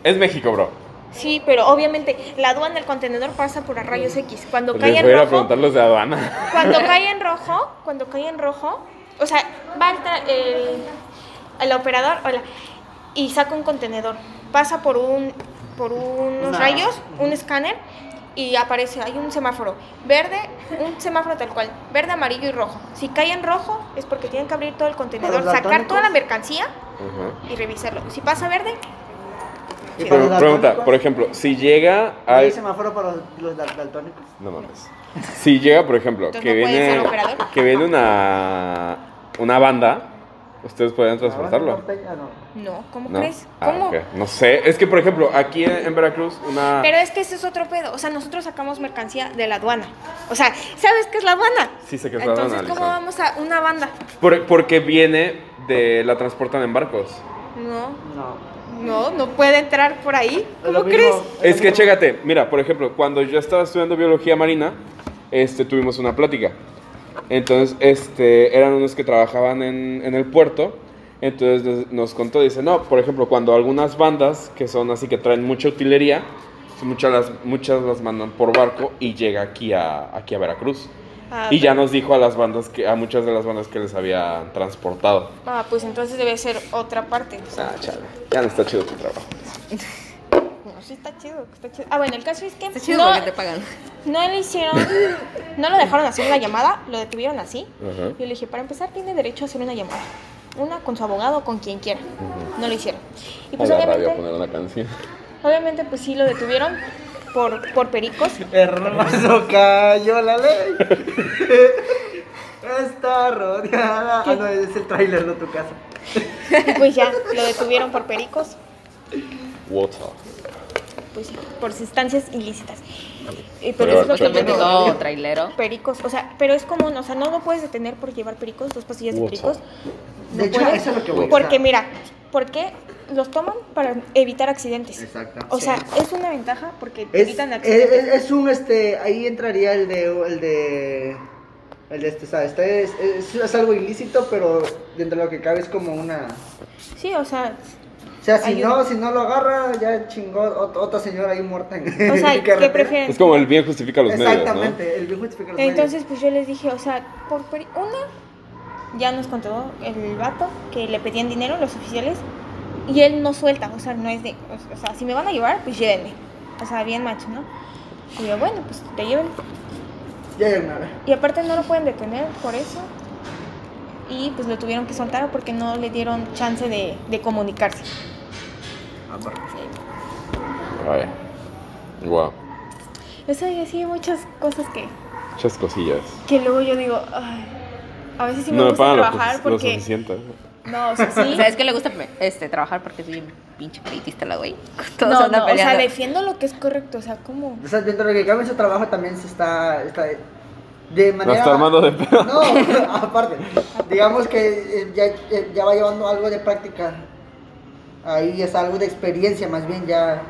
Es México, bro. Sí, pero obviamente la aduana, el contenedor pasa por a rayos X. Cuando Pues cae les en voy a rojo, preguntar los de aduana. cuando cae en rojo, cuando cae en rojo, o sea, va el, el- el operador hola, y saca un contenedor, pasa por un por unos rayos, un escáner y aparece, hay un semáforo verde, un semáforo tal cual, verde, amarillo y rojo. Si cae en rojo es porque tienen que abrir todo el contenedor, sacar toda la mercancía y revisarlo. Si pasa verde, Sí. Pero, pregunta, por ejemplo, si llega ¿Hay al... semáforo para los, los dal- daltónicos? No mames. Si llega, por ejemplo, Entonces que no viene, que viene una, una banda, ¿ustedes pueden transportarlo? Norteña, no. no, ¿cómo ¿No? crees? Ah, ¿Cómo? ok. No sé, es que por ejemplo, aquí en, en Veracruz, una... Pero es que ese es otro pedo. O sea, nosotros sacamos mercancía de la aduana. O sea, ¿sabes qué es la aduana? Sí sé que es la Entonces, aduana, ¿cómo Lisa. vamos a una banda? Por- porque viene de... la transportan en barcos. No, No. No, no puede entrar por ahí. ¿Cómo crees? Es que chécate, mira, por ejemplo, cuando yo estaba estudiando biología marina, este, tuvimos una plática. Entonces, este, eran unos que trabajaban en, en el puerto. Entonces nos- nos contó, dice, no, por ejemplo, cuando algunas bandas que son así que traen mucha utilería, muchas las, muchas las mandan por barco y llega aquí a, aquí a Veracruz. Ah, y ya nos dijo a las bandas que, a muchas de las bandas que les habían transportado. Ah, pues entonces debe ser otra parte. Ah, chale, ya no está chido tu trabajo. no, sí está chido, está chido. Ah, bueno, el caso es que Está chido no, porque te pagan. no le hicieron, no lo dejaron hacer una llamada, lo detuvieron así. Ajá. Yo le dije, para empezar tiene derecho a hacer una llamada. Una con su abogado o con quien quiera. No lo hicieron. Y pues a la radio a obviamente, poner una canción. obviamente pues sí lo detuvieron por, por pericos. Hermoso cayó la ley. Está rodeada. Ah, no, es el tráiler, no tu casa. Y pues ya, lo detuvieron por pericos, Water. Pues sí, por sustancias ilícitas. Y Pero pero es lo que todo trailero. pericos, o sea, pero es común, o sea, no lo puedes detener por llevar pericos, dos pastillas de pericos. No De hecho, puedes, eso es lo que voy a Porque mira, ¿por qué los toman para evitar accidentes? Exacto. O Sí. sea, es una ventaja porque Es, evitan es, accidentes. es- es un, este, ahí entraría el de, el de, el de este, ¿sabes? Este es, es, es algo ilícito, pero dentro de lo que cabe es como una... Sí, o sea, O sea, si Ayuda. no, si no lo agarra, ya chingó ot- otra señora ahí muerta en o sea, ¿qué carretera. prefieren? Es como el bien justifica los medios, ¿no? Exactamente, el bien justifica los medios. Entonces, pues yo les dije, o sea, por una, ya nos contó el vato que le pedían dinero los oficiales y él no suelta, o sea, no es de, o sea, si me van a llevar, pues llévenme. O sea, bien macho, ¿no? Y yo, bueno, pues te lleven. Ya, ya, nada. Y aparte no lo pueden detener por eso. Y pues lo tuvieron que soltar porque no le dieron chance de, de comunicarse. Ay. Wow. O sea, y así hay muchas cosas que, Muchas cosillas. que luego yo digo, ay, a veces sí me no me gusta trabajar lo porque... suficiente. No, o sea, sí. O sea, es que le gusta este, trabajar porque soy un pinche peritista la güey. Todos no, no, o sea, peleando. defiendo lo que es correcto, o sea, como... O sea, dentro de lo que cabe en su trabajo también se está, está de manera... está armando de pedo. No, aparte, digamos que eh, ya, eh, ya va llevando algo de práctica. Ahí es algo de experiencia, más bien ya.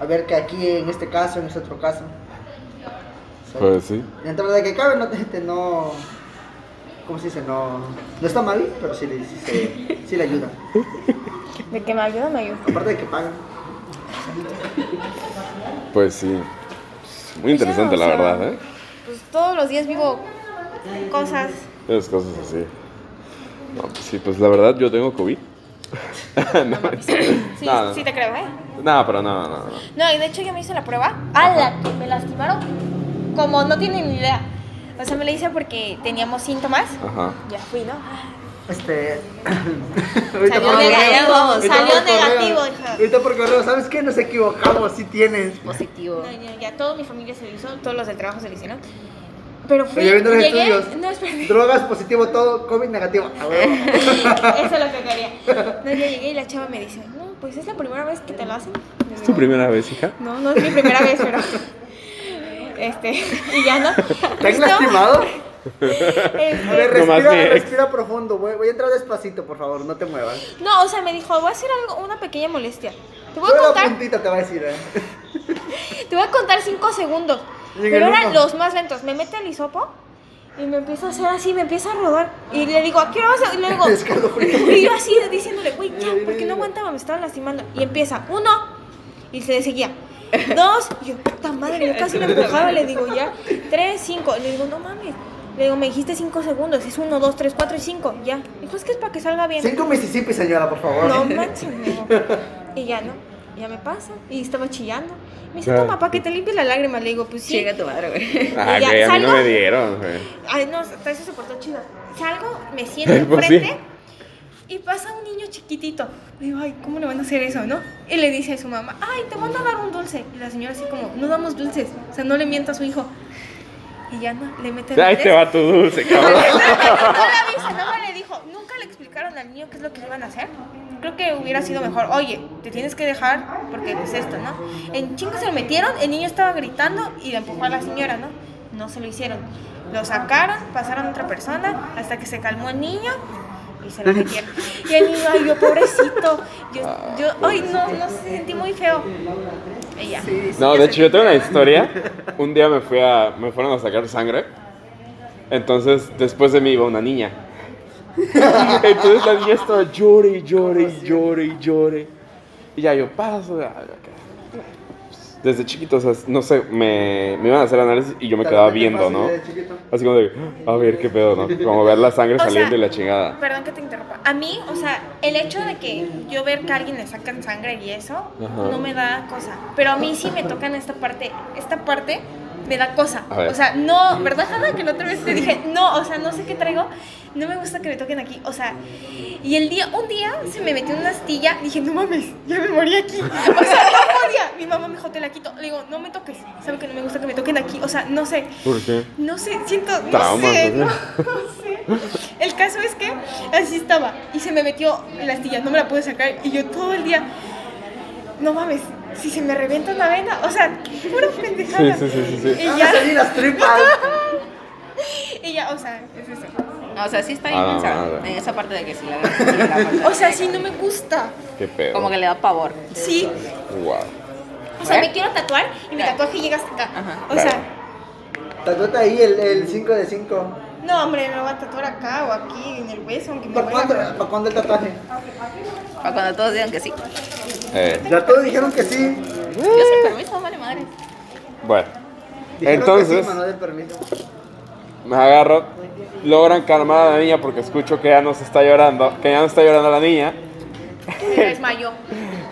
A ver que aquí en este caso, en este otro caso. Pues sí. Dentro de que cabe, no, este, no. ¿Cómo se dice? No, no está mal, pero sí, le- sí, sí le ayuda. De que me ayuda, me ayuda. Aparte de que pagan. Pues sí. Muy interesante, la verdad, ¿eh? Pues todos los días vivo cosas. Esas cosas así. No, pues sí, pues la verdad yo tengo COVID. No mames. Sí, No, no. sí te creo, ¿eh? No, pero no, no, no. No, y de hecho yo me hice la prueba. A la que me lastimaron. Como no tienen ni idea. O sea, me la hice porque teníamos síntomas. Ajá. Ya fui, ¿no? Este. Salió por negativo, salió negativo, hija. Ahorita por correo, ¿sabes qué? Nos equivocamos, sí tienes. Positivo. No, ya, ya toda mi familia se lo hizo, todos los del trabajo se lo hicieron. Pero fui, viendo los llegué, estudios. no, espérate. Drogas positivo, todo, COVID negativo. A. Eso es lo que quería. No, yo llegué y la chava me dice, no, pues es la primera vez que te lo hacen. ¿Es tu primera vez, hija? No, no es mi primera vez, pero. Este, y ya no. ¿Te han lastimado? este, A ver, respira, respira profundo. Voy, voy a entrar despacito, por favor, no te muevas. no, o sea, me dijo, voy a hacer algo, una pequeña molestia. Te voy a la contar, puntita te va a decir, ¿eh? te voy a contar cinco segundos. Pero eran los más lentos. Me mete el hisopo y me empieza a hacer así, me empieza a rodar. Y le digo, ¿a qué hora vas a...? Y le digo, y yo así diciéndole, güey, ya, porque no aguantaba, me estaba lastimando. Y empieza, uno, y se le seguía. Dos, y yo, puta madre, yo casi me empujaba, le digo, ya. Tres, cinco, le digo, no mames. Le digo, me dijiste cinco segundos, es uno, dos, tres, cuatro y cinco, ya. Dijo, es que es para que salga bien. Cinco Mississippi, señora, por favor. No manches, digo. Y ya no, ya me pasa. Y estaba chillando. Me dice, toma, para que te limpies la lágrima. Le digo, pues sí. Chinga tu madre, güey. Ah, ya, güey, a mí no ¿salgo? me dieron, güey. Ay, no, hasta eso se portó chido. Salgo, me siento Pues sí. enfrente y pasa un niño chiquitito. Digo, ay, ¿cómo le van a hacer eso, no? Y le dice a su mamá, ay, te van a dar un dulce. Y la señora así como, no damos dulces. O sea, no le mienta a su hijo. Y ya no, le mete Ahí te va tu dulce, cabrón. no le avisa, no me le dijo, nunca le explicaron al niño qué es lo que le iban a hacer. Creo que hubiera sido mejor, oye, te tienes que dejar porque es esto, ¿no? En chingo se lo metieron, el niño estaba gritando y le empujó a la señora, ¿no? No se lo hicieron. Lo sacaron, pasaron a otra persona hasta que se calmó el niño y se lo metieron. Y el niño, ay, yo pobrecito, yo, yo, ay, no, no sé, sentí muy feo. Y ya. No, de hecho yo tengo una historia. Un día me fui a, me fueron a sacar sangre. Entonces después de mí iba una niña. Entonces la niña estaba llore y llore y llore y llore. Y ya yo paso. Desde chiquito, o sea, no sé, me, me iban a hacer análisis y yo me quedaba viendo, ¿no? Así como de, a ver qué pedo, ¿no? Como ver la sangre O sea, saliendo y la chingada. Perdón que te interrumpa. A mí, o sea, el hecho de que yo ver que a alguien le sacan sangre y eso, Ajá. no me da cosa. Pero a mí sí me tocan esta parte, esta parte me da cosa. O sea, no, ¿verdad, Hanna? Que la otra vez te dije, no, o sea, no sé qué traigo, no me gusta que me toquen aquí. O sea, y el día, un día se me metió una astilla, dije, no mames, ya me morí aquí. O sea, no podía. Mi mamá me dijo, te la quito. Le digo, no me toques. Sabe que no me gusta que me toquen aquí. O sea, no sé. ¿Por qué? No sé, siento, no sé, ¿no? no, no sé. El caso es que así estaba y se me metió la astilla, no me la pude sacar y yo todo el día, no mames, si se me revienta una vena, o sea, pura pendejada. Sí, sí, sí, sí, sí. Y Van a ya, salir las tripas. y ya, o sea, es eso. No, o sea, sí está Ah, bien no, pensado. En esa parte de que sí la la parte O sea, sí, no me gusta. Qué pedo. Como que le da pavor. Sí, Wow. o sea, ¿Eh? me quiero tatuar y mi tatuaje llega hasta acá. Ajá. O sea, Tatuate ahí el 5 de 5. No, hombre, me lo voy a tatuar acá o aquí en el hueso, aunque me ¿Para cuándo, ¿Para cuándo el tatuaje? Para cuando todos digan que sí. Eh, Ya todos dijeron que sí. Yo sin permiso, vale madre. bueno. Dijeron Entonces- que sí, permiso. me agarro, logran calmar a la niña porque escucho que ya no se está llorando, que ya no está llorando la niña. Se desmayó.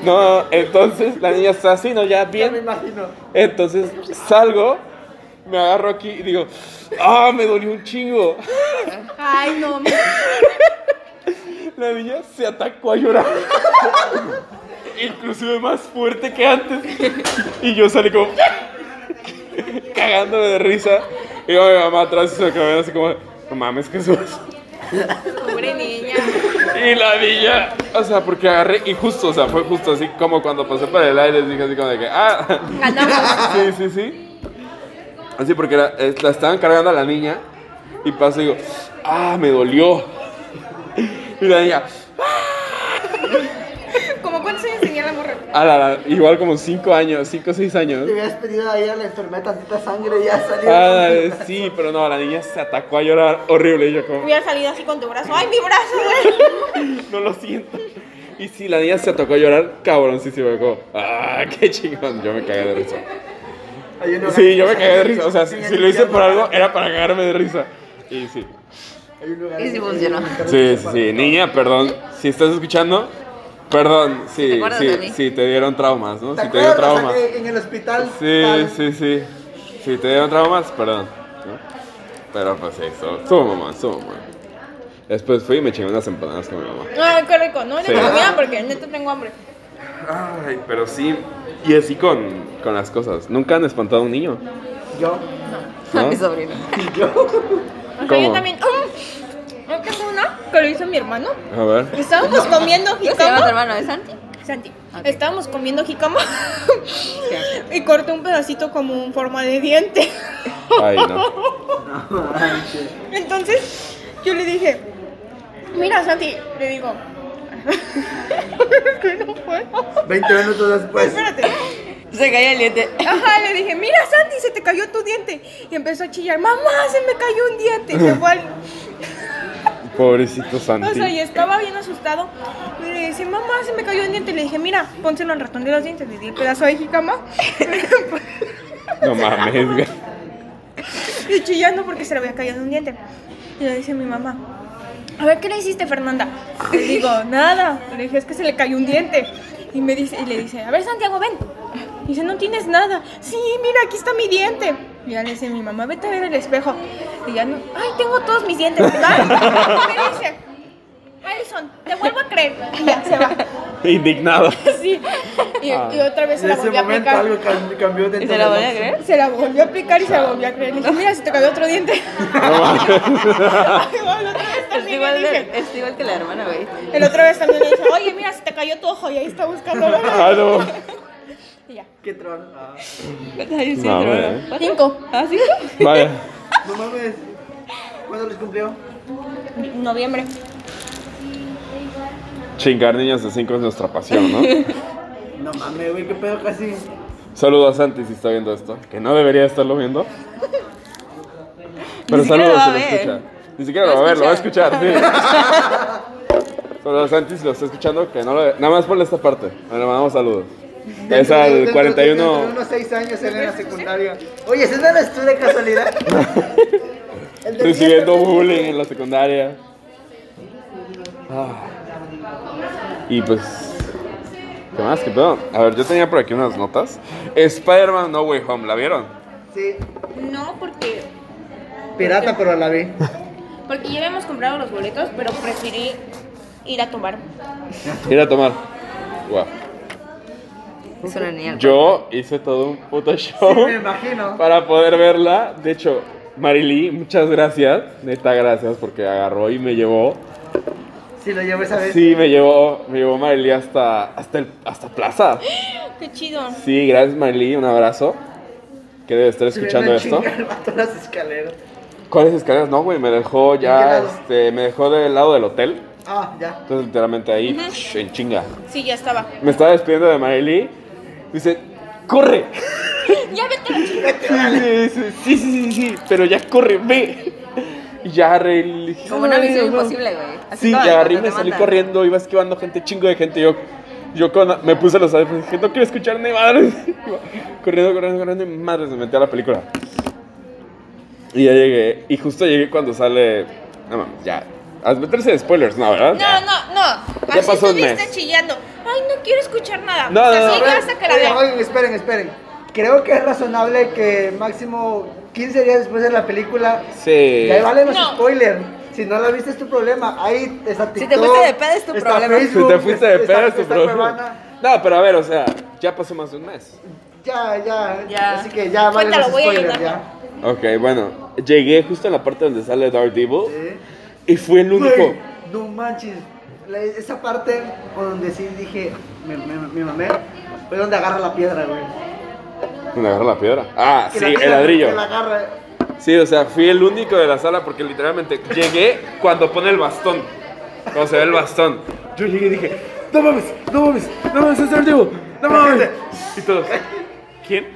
No, entonces la niña está así, ¿no? Ya Ya me bien. imagino. Entonces salgo, me agarro aquí y digo, ¡ah, me dolió un chingo! Ay, no, me... La niña se atacó a llorar. Inclusive más fuerte que antes. Y yo salí como cagándome de risa. Y yo, mi mamá atrás y se me así como, no mames, Jesús. pobre niña. Y la niña, o sea, porque agarré y justo, o sea, fue justo así como cuando pasé por el aire, dije así como de que, ah, Ganamos. sí, sí, sí. Así porque la, la estaban cargando a la niña y paso y digo, ah, me dolió. Y la niña, ¿Cómo cuántos años tenía la morra? ah, la, la, igual como 5 años, 5 o 6 años. Le hubieras pedido ahí a la enfermera tantita sangre y ya salió. Ah, sí, pero no, la niña se atacó a llorar horrible y yo como, Hubiera salido así con tu brazo. ¡Ay, mi brazo, güey! no lo siento. Y sí, la niña se atacó a llorar, cabrón, sí, sí, me como, ah, qué chingón, yo me cagué de risa. Sí, yo me cagué de risa. O sea, si, lo hice por algo, era para cagarme de risa. Y sí. Hay un lugar Y sí funcionó. Sí, sí, sí. Niña, perdón. Si estás escuchando, perdón. ¿Te Sí, sí, sí, te dieron traumas, ¿no? ¿Te Si te dieron traumas. en el hospital? Sí, tal? sí, sí. Si te dieron traumas, perdón. ¿no? Pero pues sí, estuvo, estuvo mamá, estuvo mamá. Después fui y me chingué unas empanadas con mi mamá. Ay, qué rico. No le Sí. comida porque neta tengo hambre. Ay, pero sí. Y así con, con las cosas. ¿Nunca han espantado a un niño? Yo. A ¿No? mi sobrino. O sea, ¿Cómo? yo también. ¡um! Esta fue una que lo hizo mi hermano. A ver. Estábamos comiendo ¿Cómo se llama tu jicama. hermano? ¿Es Santi? Santi. Estábamos comiendo jicama. y corté un pedacito como en forma de diente. Ay, no. Entonces, yo le dije, mira Santi, le digo, es que no puedo. 20 minutos después. Espérate. Se caía el diente. Ajá, le dije, mira Santi, se te cayó tu diente. Y empezó a chillar, mamá, se me cayó un diente. Y se fue al... Pobrecito Santi. O sea, y estaba bien asustado. Y le dice, mamá, se me cayó un diente. Le dije, mira, pónselo al ratón de los dientes. Le di el pedazo de jicama. No mames, güey. y chillando porque se le había caído un diente. Y le dice mi mamá, a ver, ¿qué le hiciste, Fernanda? Le digo, nada. Le dije, es que se le cayó un diente. Y me dice, y le dice, a ver, Santiago, ven. Dice, no tienes nada. Sí, mira, aquí está mi diente. Y ya le dice mi mamá, vete a ver el espejo. Y ya no, ay, tengo todos mis dientes, ¿verdad? Y me dice, Alison, te vuelvo a creer. Y ya se va. Indignado. Sí. Y, y otra vez se la volvió a momento aplicar. algo cam- cambió dentro ¿Y se la de volvió a creer? Se la volvió a aplicar y se la volvió a creer. Le dije, mira, se te cayó otro diente. Igual, Es igual, de- es que la hermana, güey. El otra vez también le dije, oye, mira, se te cayó tu ojo y ahí está buscando. Ah, no. Y ya. Qué trono. Ah. Ay, sí, No. Cinco. ¿Ah, sí? Vaya. No mames. ¿Cuándo les cumplió? Noviembre. Chingar niños de 5 es nuestra pasión, ¿no? No mames, güey, qué pedo casi. Saludos a Santi si está viendo esto. Que no debería estarlo viendo. Pero saludos si lo escucha. Ni siquiera lo va a ver, lo va a escuchar, sí. Saludos a Santi si lo está escuchando. Que no lo Nada más por esta parte. Le mandamos saludos. Es al dentro- 41. Dentro de unos 6 años él en la secundaria. Oye, ¿ese no eres tú de casualidad? Recibiendo bullying en la secundaria. Ah. Y pues. ¿Qué más? ¿Qué pedo? A ver, yo tenía por aquí unas notas. Spider-Man No Way Home, ¿la vieron? Sí, No, porque, pirata, pero a la vi. porque ya habíamos comprado los boletos, pero preferí ir a tomar. Ir a tomar. Guau. Es una niña. Yo hice todo un puto show Sí, me imagino. para poder verla. De hecho, Marily, muchas gracias. Neta, gracias porque agarró y me llevó. Sí, lo llevo esa vez. Sí, me llevó, me llevó Marily hasta, hasta, el, hasta Plaza. Qué chido. Sí, gracias Marily, un abrazo. Que debe estar me escuchando anda esto. el vato las escaleras. ¿Cuáles escaleras? No, güey, me dejó ¿En qué ya, este, me dejó del lado del hotel. Ah, ya. Entonces, literalmente ahí, en chinga. Sí, ya estaba. Me estaba despidiendo de Marily. Dice, ¡corre! Ya vete sí, sí, sí, sí, pero ya corre, ve. Y ya agarré y dije, Como una "Ay, misión no". imposible, güey. Así Sí, y agarré me te salí matan. corriendo, iba esquivando gente, chingo de gente. Yo, yo con- me puse los audífonos y dije, no quiero escuchar ni madre. Iba corriendo, corriendo, corriendo y madre, se metí a la película. Y ya llegué, y justo llegué cuando sale. No mames, ya. A meterse de spoilers, no, ¿verdad? No, no, no. Ya Así pasó un estuviste mes. chillando. Ay, no quiero escuchar nada. No, no, no, Así no. hasta que la Oigan, vea. oigan, esperen, esperen. Creo que es razonable que máximo 15 días después de la película Sí. ya valen los No. spoilers. Si no la viste es tu problema. Ahí está Si TikTok. te fuiste de peda, es tu problema. Si te fuiste de pedo, es tu problema. No, pero a ver, o sea, ya pasó más de un mes. Ya, ya, Ya. Así que ya valen Cuéntalo, los a spoilers ya. Ok, bueno, llegué justo en la parte donde sale Daredevil Sí. y fue el único. No manches. La- esa parte donde sí dije, me, me, me mamé, fue donde agarra la piedra, güey. ¿Dónde agarró la piedra? Ah, Que sí, la- el ladrillo. que la agarra. Sí, o sea, fui el único de la sala porque literalmente llegué cuando pone el bastón. Cuando se ve el bastón. Yo llegué y dije, no mames, no mames, no mames, es Daredevil, no mames. Y todos, ¿quién?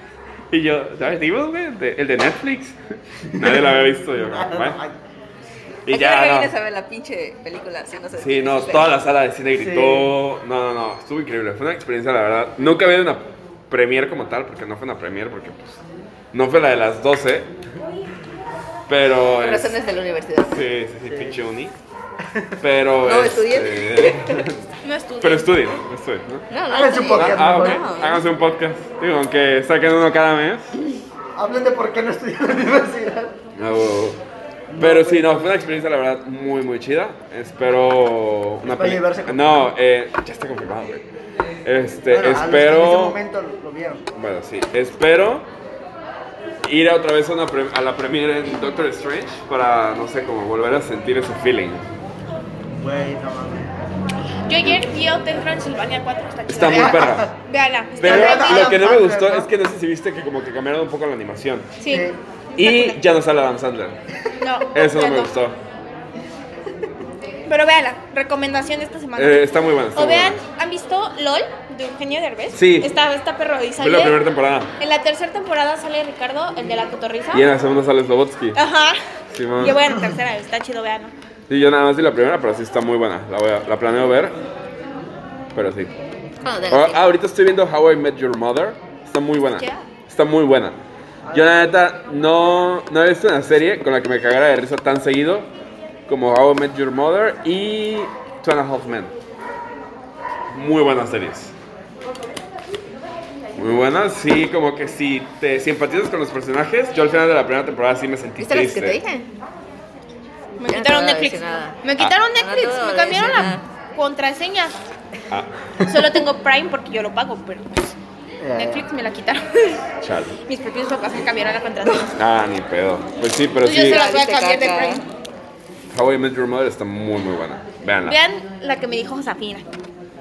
Y yo, Daredevil, güey, de- el de Netflix. Nadie lo había visto yo. Y ya, vienes a no. ver la pinche película, si no sé. Sí, no, toda la sala de cine gritó. No, no, no, estuvo increíble. Fue una experiencia, la verdad. Nunca había una premiere como tal, porque no fue una premiere, porque pues no fue la de las 12. Pero. Por es- razones de la universidad. Sí, sí, sí, pinche uni. Pero. No, este, No estudié. Pero estudien, no estudien, ¿no? No, no. Háganse un sí. podcast. Ah, ok. No. Háganse un podcast. Digo, aunque saquen uno cada mes. Hablen de por qué no estudié en la universidad. Ah, huevo. Pero sí, no, fue una experiencia, la verdad, muy, muy chida. Espero una Va a llevarse peli- con- No, eh, ya está confirmado, güey. Este, Bueno, a los que espero. En ese momento lo, lo vieron. Bueno, sí, espero ir otra vez a, una pre- a la premiere en Doctor Strange para, no sé, como volver a sentir ese feeling. Güey, no mames. Yo ayer vi Hotel Transilvania 4 hasta que Está muy perra. Está Pero lo que no me gustó es que no sé si viste que como que cambiaron un poco la animación. Sí. Sí. Y ya no sale Adam Sandler. No. Eso no me gustó. Pero véanla, recomendación de esta semana. Eh, está muy buena. está o muy vean, buena. ¿han visto LOL de Eugenio Derbez? Sí. Está, está perro y Fue sale. la primera temporada. En la tercera temporada sale Ricardo, el de la cotorriza. Y en la segunda sale Slobotsky. Ajá. Voy a la tercera, está chido, veanlo. Sí, yo nada más vi la primera, pero sí está muy buena. La, voy a- la planeo ver. Pero sí. Ah, tiempo. ahorita estoy viendo How I Met Your Mother. Está muy buena. Ya. Está muy buena. Yo la neta no, no he visto una serie con la que me cagara de risa tan seguido como How I Met Your Mother y Two and a Half Men. Muy buenas series. Muy buenas, sí, como que si te si empatizas con los personajes, yo al final de la primera temporada sí me sentí ¿Viste las que triste. te dije? Me no quitaron te voy a Netflix. decir nada. Me quitaron Ah. Netflix, No te voy a me cambiaron decir la contraseña. Ah, Solo tengo Prime porque yo lo pago, pero pues. Netflix me la quitaron. chale. Mis propios papás me cambiaron la contraseña. Ah, ni pedo. Pues sí, pero Pues yo sí. se las voy a cambiar de. Prime. How I Met Your Mother está muy, muy buena. Véanla. Vean la que me dijo Josafina.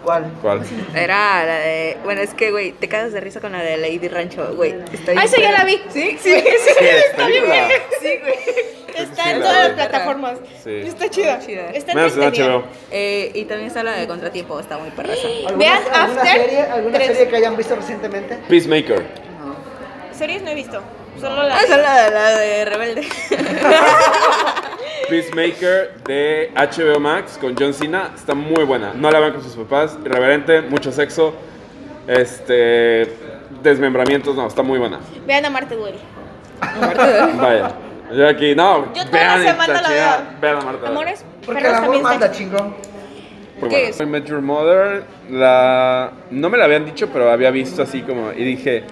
¿Cuál? ¿Cuál? Era la de. Bueno, es que, güey, te cagas de risa con la de Lady Rancho, güey. Está Ah, eso ya la vi. Sí, sí, sí. Está bien, película. bien. Sí, güey. Está Sí, en la todas las plataformas. Sí. Está chida. Chida. Está Menos en entretenida. HBO. Eh, y también está la de Contratiempo, está muy perraza. ¿Alguna, Vean alguna After, serie, alguna tres. serie que hayan visto recientemente? Peacemaker. Series no he visto. Solo la. Ah, esa la de Rebelde. Peacemaker de HBO Max con John Cena está muy buena. No la vean con sus papás. Irreverente, mucho sexo. Este. Desmembramientos, no, está muy buena. Vean a Marte Duele. Vaya. Yo aquí, no. Yo toda vean la semana la veo. Vean a Marta. Amores, Porque perros el amor también manda, está chingón. Muy ¿Qué buena. es? I Met Your Mother, la... No me la habían dicho, pero había visto así como... Y dije,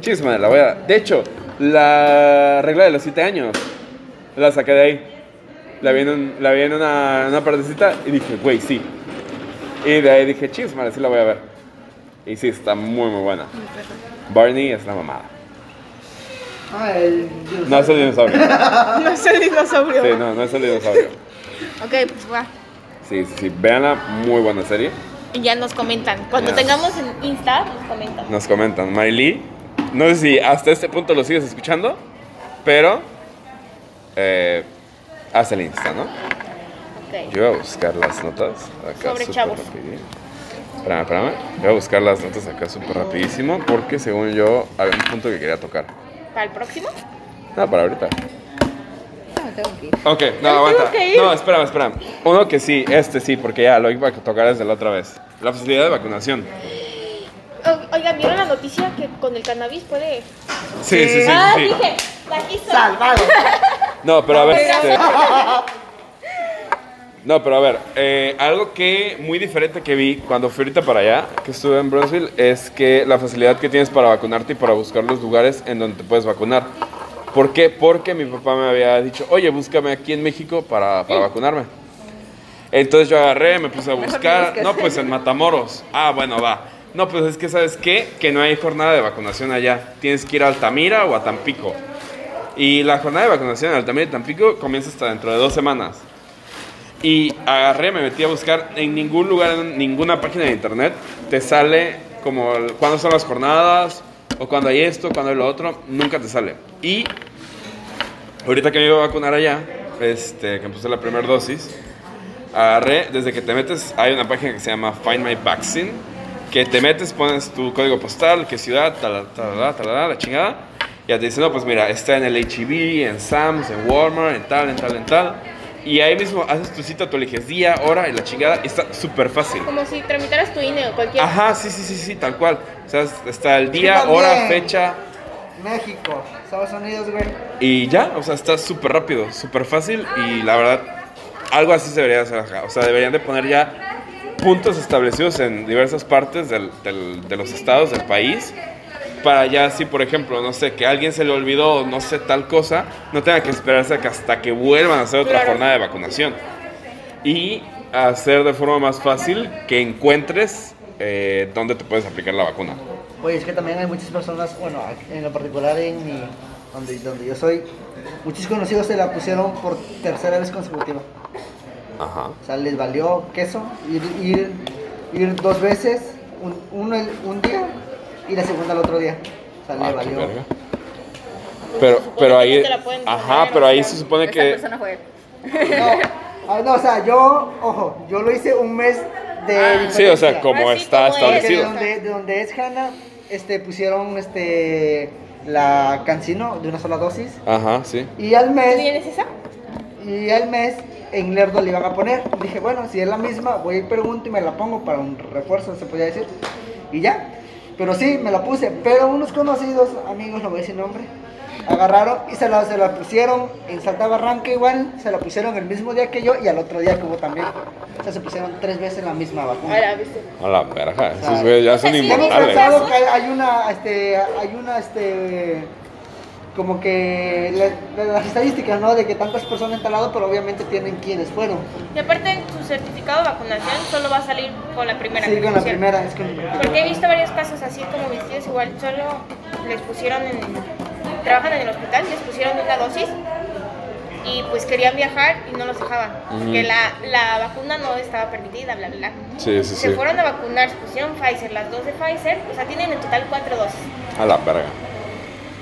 chis, madre, la voy a... De hecho, la regla de los siete años, la saqué de ahí. La vi en, un- la vi en una, una partecita y dije, güey, sí. Y de ahí dije, chis, madre, sí la voy a ver. Y sí, está muy, muy buena. Barney es la mamada. Ah, el. No es el dinosaurio. No es el dinosaurio. Sí, no, no es el dinosaurio. Ok, pues va. Sí, sí, sí. Véanla, muy buena serie. Y ya nos comentan. Cuando tengamos en Insta, nos comentan. Nos comentan, Miley. No sé si hasta este punto lo sigues escuchando, pero eh, haz el Insta, ¿no? Ok. Yo voy a buscar las notas acá Sobre súper chavos. Espérame, espérame. Yo voy a buscar las notas acá súper rapidísimo porque según yo había un punto que quería tocar. ¿Para el próximo? No, para ahorita. No, tengo que ir. Ok, no, aguanta. que ir. No, espérame, espérame. Uno que sí, este sí, porque ya lo iba a tocar desde la otra vez. La facilidad de vacunación. O- Oigan, ¿vieron la noticia que con el cannabis puede...? Sí, sí, sí. ah, sí, sí. dije, aquí está. Salvado. No, pero a ver. Este- No, pero a ver, eh, algo que muy diferente que vi cuando fui ahorita para allá, que estuve en Brownsville, es que la facilidad que tienes para vacunarte y para buscar los lugares en donde te puedes vacunar. ¿Por qué? Porque mi papá me había dicho, oye, búscame aquí en México para, para vacunarme. Entonces yo agarré, me puse a buscar. No, pues en Matamoros. Ah, bueno, va. No, pues es que, ¿sabes qué? Que no hay jornada de vacunación allá. Tienes que ir a Altamira o a Tampico. Y la jornada de vacunación en Altamira y Tampico comienza hasta dentro de dos semanas. Y agarré, me metí a buscar en ningún lugar, en ninguna página de internet, te sale como cuándo son las jornadas, o cuando hay esto, cuando hay lo otro, nunca te sale. Y ahorita que me iba a vacunar allá, este, que me la primera dosis, agarré, desde que te metes, hay una página que se llama Find My Vaccine, que te metes, pones tu código postal, qué ciudad, tal, tal, tal, tal, la chingada, y ya te dice, no, pues mira, está en el HEB, en Sam's, en Walmart, en tal, en tal, en tal. Y ahí mismo haces tu cita, tú eliges día, hora y la chingada, y está súper fácil. Como si tramitaras tu INE o cualquier... Ajá, sí, sí, sí, sí, tal cual. O sea, está el día, también. hora, fecha, México, Estados Unidos, güey. y ya, o sea, está súper rápido, súper fácil, y la verdad, algo así se debería hacer acá. O sea, deberían de poner ya puntos establecidos en diversas partes del- del- de los estados del país, para ya si, por ejemplo, no sé, que a alguien se le olvidó, no sé, tal cosa, no tenga que esperarse hasta que vuelvan a hacer otra Claro. jornada de vacunación. Y hacer de forma más fácil que encuentres eh, dónde te puedes aplicar la vacuna. Oye, es que también hay muchas personas, bueno, en lo particular en mi, donde, donde yo soy, muchos conocidos se la pusieron por tercera vez consecutiva. Ajá. O sea, les valió queso ir, ir, ir dos veces, un, uno el- un día y la segunda el otro día. O sea, Ah, le qué valió. verga. Pero, pero ahí, ajá, pero o ahí sea, se supone que, persona fue. No, Ah, no, o sea, yo, ojo, yo lo hice un mes de Ah, Sí, o sea, como Así está como es. Porque de establecido. donde, de donde es Hanna, este, pusieron este, la cancino de una sola dosis. Ajá, sí. Y al ¿Tú mes, tienes esa? y al mes en Lerdo le iban a poner. Dije, bueno, si es la misma, voy y pregunto y me la pongo para un refuerzo, se podía decir. Y ya. Pero sí, me la puse. Pero unos conocidos, amigos, no voy a decir nombre, agarraron y se la, se la pusieron en Salta Barranca igual. Se la pusieron el mismo día que yo y al otro día que hubo también. O sea, se pusieron tres veces la misma vacuna. Ahora, ¿viste? A la verga, esos güeyes ya son inmortales. pensado que hay, hay una, este, hay una, este, como que la- las estadísticas, ¿no? De que tantas personas han talado, pero obviamente tienen quienes fueron. Y aparte, tu certificado de vacunación solo va a salir con la primera. Sí, que con la primera, es con Porque he visto varios casos así como mis tíos, igual solo les pusieron en. trabajan en el hospital, les pusieron una dosis y pues querían viajar y no los dejaban. Porque la, la vacuna no estaba permitida, bla, bla, bla. Sí, sí, Se sí. fueron a vacunar, se pusieron Pfizer, las dos de Pfizer, o sea, tienen en total cuatro dosis. A la verga.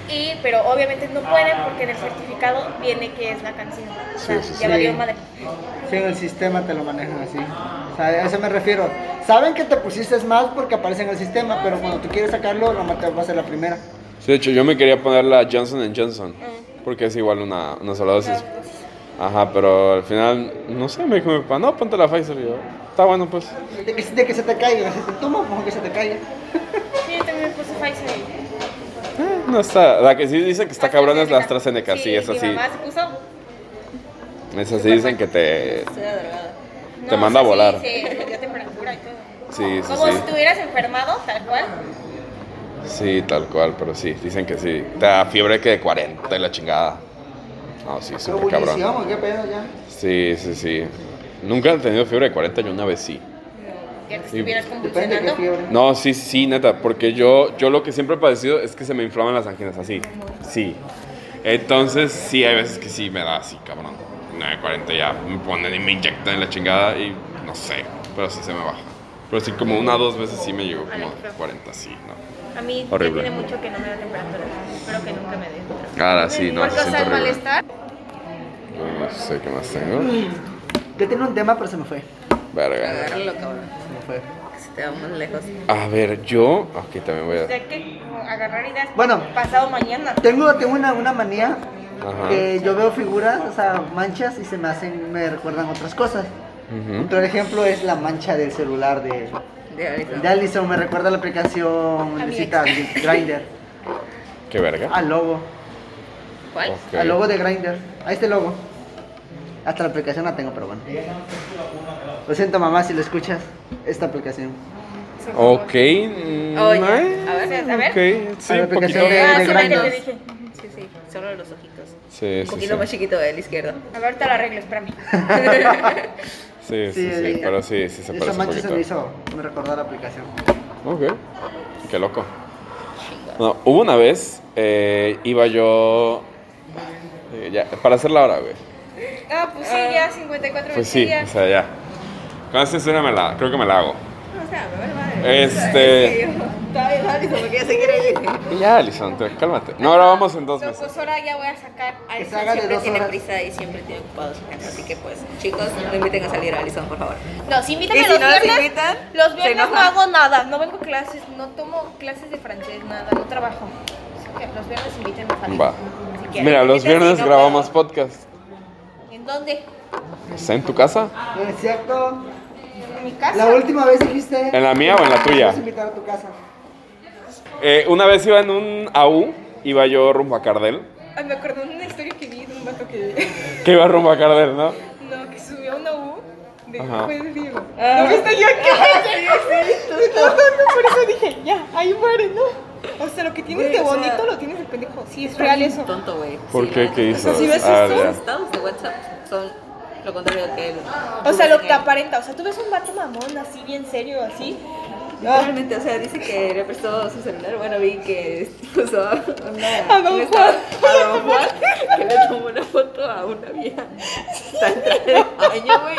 Y, pero obviamente no pueden porque en el certificado viene que es la canción. O sea, Sí, sí, ya sí. valió madre. Sí, en el sistema te lo manejan así. O sea, a eso me refiero. Saben que te pusiste más porque aparece en el sistema, pero cuando tú quieres sacarlo, nomás te va a ser la primera. Sí, de hecho, yo me quería poner la Johnson Johnson. Porque es igual una, una sola dosis. Ajá, pero al final, no sé, me dijo mi papá, no, ponte la Pfizer. Y yo, está bueno, pues. De que, de que se te caiga, si te toma, mejor que se te caiga. Sí, yo también me puse Pfizer. No está. La que sí dice que está cabrón es la AstraZeneca, sí, esa mi sí. mamá se puso. Esa sí dicen que te. Te manda a sí, volar. Sí, dio temperatura y todo. Sí, sí, Como sí. si estuvieras enfermado, tal cual. Sí, tal cual, pero sí, dicen que sí. Te da fiebre que de 40 y la chingada. No, sí, súper cabrón. Ebullición, ¿o qué pedo ya? Sí, sí, sí. Nunca han tenido fiebre de 40, yo una vez sí. Que te Sí. estuvieras convulsionando. No, sí, sí, neta, porque yo, yo lo que siempre he padecido es que se me inflaman las anginas así. Sí. Entonces, sí, hay veces que sí me da así, cabrón. Una de 40 ya me ponen y me inyectan en la chingada y no sé, pero sí se me baja. Pero sí, como una o dos veces sí me llegó como a 40, sí, ¿no? A mí Horrible. tiene mucho que no me da temperatura. Espero que nunca me dé. Ahora sí, no, se siente horrible. malestar. Yo no sé qué más tengo. Yo tenía un tema, pero se me fue. Verga. Agárralo, cabrón. Fue. Te lejos. A ver, yo. Aquí también voy a. que agarrar ideas Bueno. pasado mañana. Tengo, tengo una, una manía Ajá. que yo veo figuras, o sea, manchas y se me hacen, me recuerdan otras cosas. Otro ejemplo es la mancha del celular de, De de Allison, me recuerda a la aplicación A de mi cita Grindr, ¿Qué verga? al logo, ¿Cuál? Ok. al logo de Grindr, a este logo. Hasta la aplicación la tengo, pero bueno. Lo siento mamá si lo escuchas, esta aplicación. Ok. Oye, a ver, a ver. Ok, sí, un poquito. aplicación de- Ah, de sí, que te dije. Sí, sí, solo los ojitos. Sí, Un sí, poquito sí. más chiquito del izquierdo. A ver, ahorita lo arreglo, espérame. Sí, sí, sí, el- pero sí, sí se Esa parece un mancha se me poquito. hizo, me recordó la aplicación. Ok. Qué loco. No, hubo una vez, eh, iba yo. eh, ya, para hacer la hora, güey. Ah, pues sí, ya 54 Pues sí, o sea, ya. Con esta historia me la, creo que me la hago. O sea, me vale madre. Este. Todavía no, Alison, porque ya se quiere ir. Y ya, Alison, te- cálmate. No, ahora vamos en dos meses. pues ahora ya voy a sacar. Alison siempre dos tiene horas. prisa y siempre tiene ocupado su casa. Así que, pues, chicos, no inviten a salir a Alison, por favor. No, si invítame Y si los viernes. invitan, los viernes no hago nada. No vengo a clases, no tomo clases de francés, nada, no trabajo. Así que los viernes invítenme a salir. Va. Si quieren. Mira, los viernes grabamos podcast. ¿En dónde? ¿Está en tu casa? No es cierto, En mi casa. la última vez dijiste... ¿En la mía o en la tuya? Invitar a tu casa. Eh, una vez iba en un AU, iba yo rumbo a Cardel. Ay, me acordé de una historia que vi de un vato que. Que iba rumbo a Cardel, ¿no? No, que subió a una U. De, Ajá. de Diego. ¿No viste yo que? No, no, no, por eso dije, ya, ahí muere, ¿no? O sea, lo que tienes Güey, de o sea, bonito lo tienes de pendejo. Sí, es real eso. Tonto, güey. ¿Por Sí, qué? ¿no? ¿Qué hizo? O sea, si ves Ah, esto. Los estados de WhatsApp son lo contrario que él. O sea, lo que aparenta. O sea, tú ves un vato mamón así, bien serio, así. Literalmente, o sea, dice que le prestó su celular. Bueno, vi que puso una, A don estado- a don Juan, que le tomó una foto a una vieja. Está en traje de baño, güey.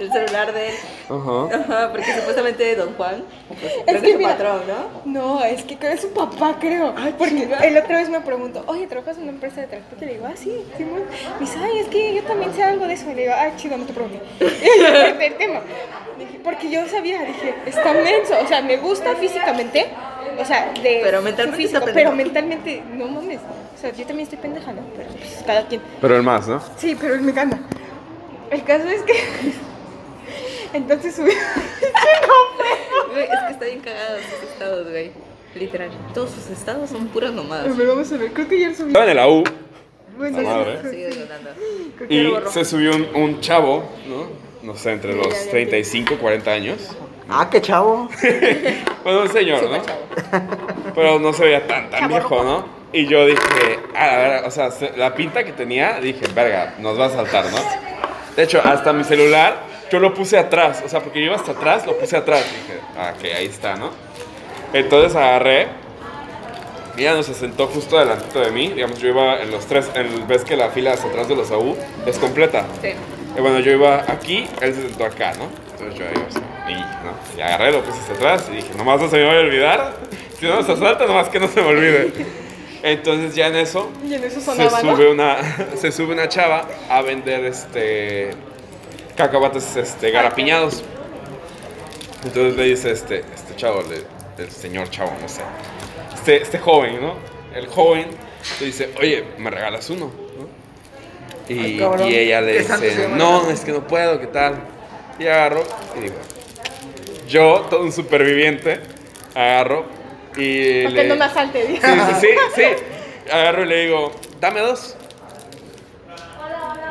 Del celular de él. Ajá. Ajá, porque supuestamente Don Juan pues, Es creo que que es su mira- patrón, ¿no? No, es que es su papá, creo. Porque el otra vez me preguntó, oye, ¿trabajas en una empresa de transporte? Le digo, ah, sí, Simón. Me dice, ay, es que yo también sé algo de eso. Le digo, ay, chido, no te pregunté. Y yo corté el tema. Dije, porque yo sabía, dije, está menso. O sea, me gusta físicamente. O sea, de Pero mentalmente físico, está Pero mentalmente, no mames. O sea, yo también estoy pendeja, ¿no? Pero pues cada quien. Pero el más, ¿no? Sí, pero él me gana. El caso es que. Entonces subí. Güey, es que está bien cagado sus estados, güey. Literal. Todos sus estados son puras nomadas. A ver, vamos a ver. Creo que ya subí. Estaba en la U Bueno, La madre. Sigue sonando. creo que ya lo y borró. se subió un, un chavo, ¿no? No sé, entre los 35 40 años. Ah, qué chavo. Bueno, un señor, ¿no? Pero no se veía tan, tan viejo, ¿no? Y yo dije, ah, a ver, o sea, se- la pinta que tenía, dije, verga, nos va a saltar, ¿no? De hecho, hasta mi celular, yo lo puse atrás, o sea, porque yo iba hasta atrás, lo puse atrás. Dije, ah, que ahí está, ¿no? Entonces agarré, y ya no se sentó justo delantito de mí, digamos, yo iba en los tres, en, ves que la fila hacia atrás de los AU es completa. Sí. Y bueno, yo iba aquí, él se sentó acá, ¿no? Entonces yo iba así, y, ¿no? y agarré, lo puse hacia atrás y dije, nomás no se me vaya a olvidar. Si no se asalta, nomás que no se me olvide. Entonces ya en eso Y en eso se sube una se sube una chava a vender este cacahuates este garapiñados. Entonces le dice este este chavo, le- el señor chavo, no sé. Este, este joven, ¿no? El joven le dice, "Oye, ¿me regalas uno?" ¿no? Y, Ay, y ella le ¿Qué santo se dice, "No, es que no puedo, ¿qué tal?" Y agarro y digo, yo, todo un superviviente, agarro y Para que le- no me asalte. dice. Sí, sí, sí, sí. Agarro y le digo, dame dos.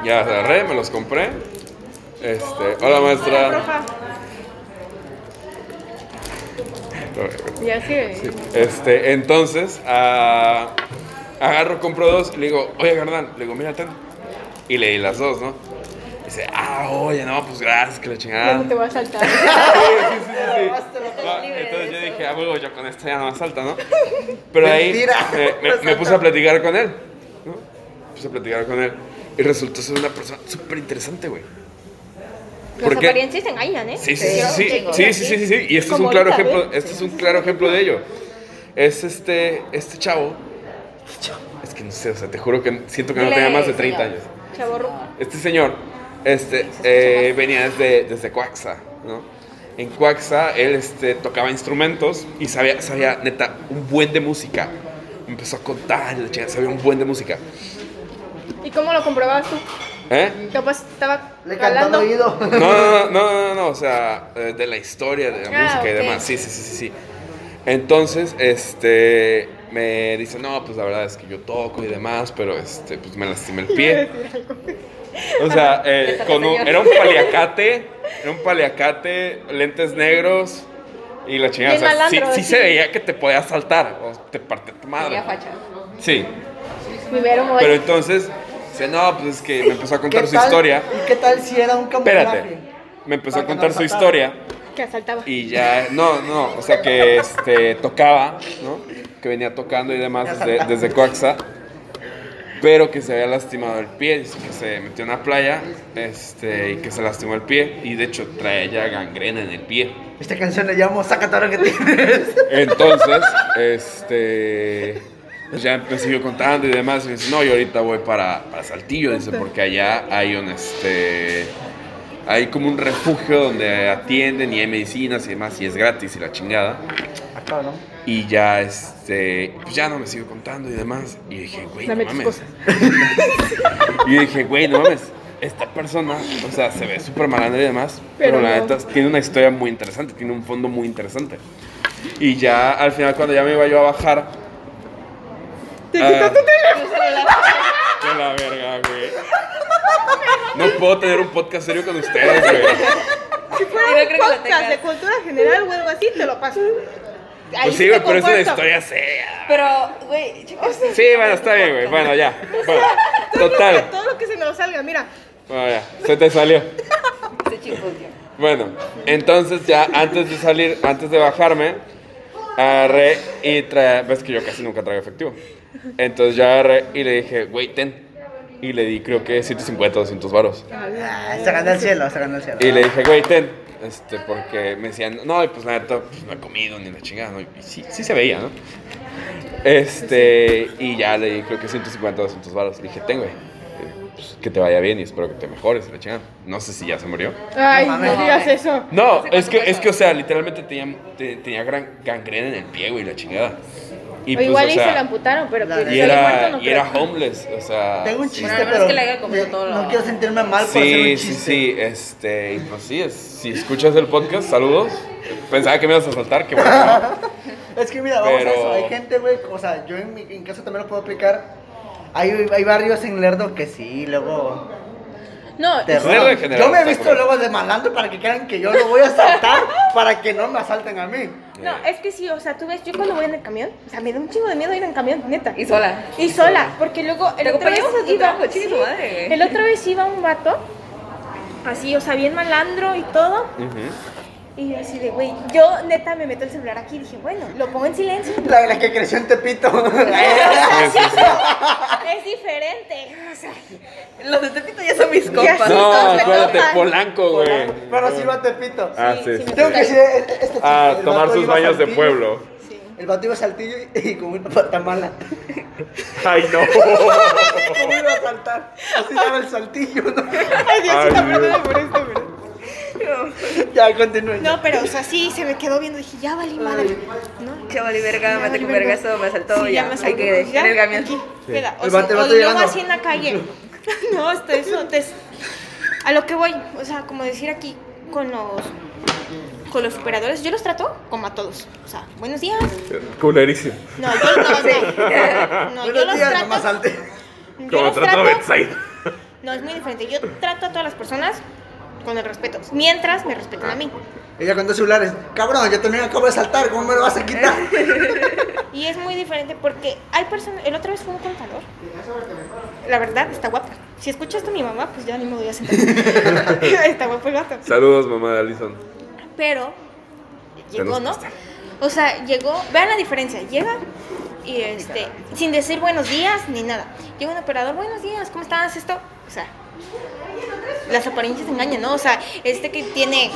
Ya agarré, me los compré. Este, hola maestra. Roja. Ya sí. Este, entonces, ah, agarro, compro dos y le digo, oye, carnal, le digo, mira, ten. Y le di las dos, ¿no? Dice, ah, oye, no, pues gracias, que la chingada. no te voy a saltar. Sí, sí, sí, Entonces yo dije, ah, huevo, yo con esto ya no me salta, ¿no? Pero ahí Mentira. me, me- me puse a platicar con él, ¿no? Me puse a platicar con él y resultó ser una persona súper interesante, güey. Las ¿Por qué? apariencias engañan, ¿eh? Sí, sí, sí, sí, sí, sí, y este es un claro ejemplo, ¿eh? este es un claro ejemplo de ello. Es este, este chavo, es que no sé, o sea, te juro que siento que no tenía más de 30 señor. años. Este señor este, eh, venía desde, desde Coaxa, ¿no? En Coaxa él este, tocaba instrumentos y sabía, sabía, neta, un buen de música. Empezó a contar, sabía un buen de música. ¿Y cómo lo comprobabas tú? ¿Eh? Capaz estaba Le al oído. No, no, no, no, no, no, o sea, eh, de la historia, de la Ah, música y demás. Sí, sí, sí, sí, sí. Entonces, este, me dice, no, pues la verdad es que yo toco y demás, pero este, pues me lastimé el pie. O sea, eh, con un- era un paliacate, era un paliacate, lentes negros y la chingada. O sea, sí, malandro, sí sí. se veía que te podía saltar o te partía tu madre. Sí, pero entonces, dice, no, pues es que me empezó a contar ¿Qué su tal? historia. ¿Y qué tal si era un camuflaje? Espérate, me empezó a contar no su historia. Que asaltaba. Y ya, no, no, o sea que este, tocaba, ¿no? Que venía tocando y demás desde, desde Coaxa, pero que se había lastimado el pie, dice que se metió en una playa este, y que se lastimó el pie y de hecho trae ya gangrena en el pie. Esta canción le llamo Saca todo lo que tienes. Entonces, este, ya me siguió contando y demás y dice, no, yo ahorita voy para, para Saltillo, dice, porque allá hay un, este, hay como un refugio donde atienden y hay medicinas y demás y es gratis y la chingada. Ah, cabrón. Y ya, este, pues ya no me sigo contando y demás. Y dije, güey, no mames. y dije, güey, no mames. Esta persona, o sea, se ve súper malandra y demás. Pero, Pero la no. neta tiene una historia muy interesante, tiene un fondo muy interesante. Y ya al final, cuando ya me iba yo a bajar. Te ah, quitó tu teléfono. De la verga, güey. No puedo tener un podcast serio con ustedes, güey. Si fuera un creo que lo podcast de cultura general o algo así, te lo paso. Ahí Pues sí, güey, pero es una historia seria. Pero, güey, chicos. Sí, bueno, está bien, güey. Bueno, ya. Bueno, Todo lo que- total. Todo lo que se nos salga, mira. Bueno, ya. Se te salió. Ese chico, tío. Bueno, entonces ya antes de salir, antes de bajarme, agarré y trae, ves que yo casi nunca traigo efectivo. Entonces yo agarré y le dije, güey, ten. Y le di creo que 150, 200 varos. Ah, se ganó el cielo, se ganó el cielo. Y le dije, güey, ten. este, porque me decían, no, y pues la neta, pues, no he comido ni la chingada, ¿no? Y sí, sí se veía, ¿no? Este, y ya le di, creo que 150 o 200 baros. Le dije, ten, güey, pues, que te vaya bien y espero que te mejores, la chingada. No sé si ya se murió. Ay, No no, digas eso. No, es que, es que, o sea, literalmente tenía, te- tenía gran gangrena en el pie, güey, la chingada. Y o pues, igual o y se la amputaron, pero La pues, y era, muerto, no y era homeless, o sea. Tengo un sí. chiste, pero es que le haya comido todo lo- no quiero sentirme mal por hacer Sí, un sí, chiste. sí, este, y pues sí, es, si escuchas el podcast, saludos. Pensaba que me ibas a saltar, que bueno. ¿no? Es que mira, vamos a eso. Hay gente, güey, o sea, yo en mi en casa también lo puedo aplicar. Hay, hay barrios en Lerdo que sí, luego. No, te Yo me he visto luego de malandro para que crean que yo lo voy a asaltar para que no me asalten a mí. no, es que sí, o sea, tú ves, yo cuando voy en el camión, o sea, me da un chingo de miedo ir en camión, neta. Y sola. Y sola, porque luego el otra vez acompañamos a tu iba, trabajo, sí, madre. el otra vez iba un vato, así, o sea, bien malandro y todo, Ujú. Y yo así de, güey, yo neta me meto el celular aquí y dije, bueno, lo pongo en silencio. La, la que creció en Tepito. Sí, sí, sí. Es diferente, o sea, Los de Tepito ya son mis compas. No, acuérdate. Polanco, güey. Pero sí va a Tepito. Ah, Sí, sí, Tengo que decir este chiste. A tomar sus baños de pueblo. sí. El vato iba a Saltillo y, y con una pata mala. Ay, no. ¿Cómo iba a saltar? Así daba el saltillo, ¿no? Ay, Diosito, Ay, Dios. por esto, pero... Ya, continúen. No, pero, o sea, sí, se me quedó viendo, dije, ya valí madre, ¿no? Chaval y verga, Ya me valí atacó vergazo, me asaltó, Sí, ya, me hay asaltó, que ya, en el camión. aquí, queda. O, El sea, o luego así en la calle. No, esto, eso, a lo que voy, o sea, como decir aquí con los con los operadores, yo los trato como a todos. O sea, buenos días. Culerísimo. No, yo no, no. No, yo Buenos los días, trato. nomás salte. yo Como los trato Bedside. No, es muy diferente. Yo trato a todas las personas con el respeto, mientras me respetan a mí. Ella con dos celulares. Cabrón, yo también acabo de saltar. ¿Cómo me lo vas a quitar? Y es muy diferente porque hay personas. El otra vez fue un contador. La verdad, está guapa. Si escuchas esto a mi mamá, pues ya ni me voy a sentar. está guapo el gato. Saludos, mamá de Alison. Pero llegó, ¿no? O sea, llegó. Vean la diferencia. Llega y este. Sin decir buenos días ni nada. Llega un operador, buenos días, ¿cómo estás? Esto. O sea. Las apariencias engañan, ¿no? O sea, este que tiene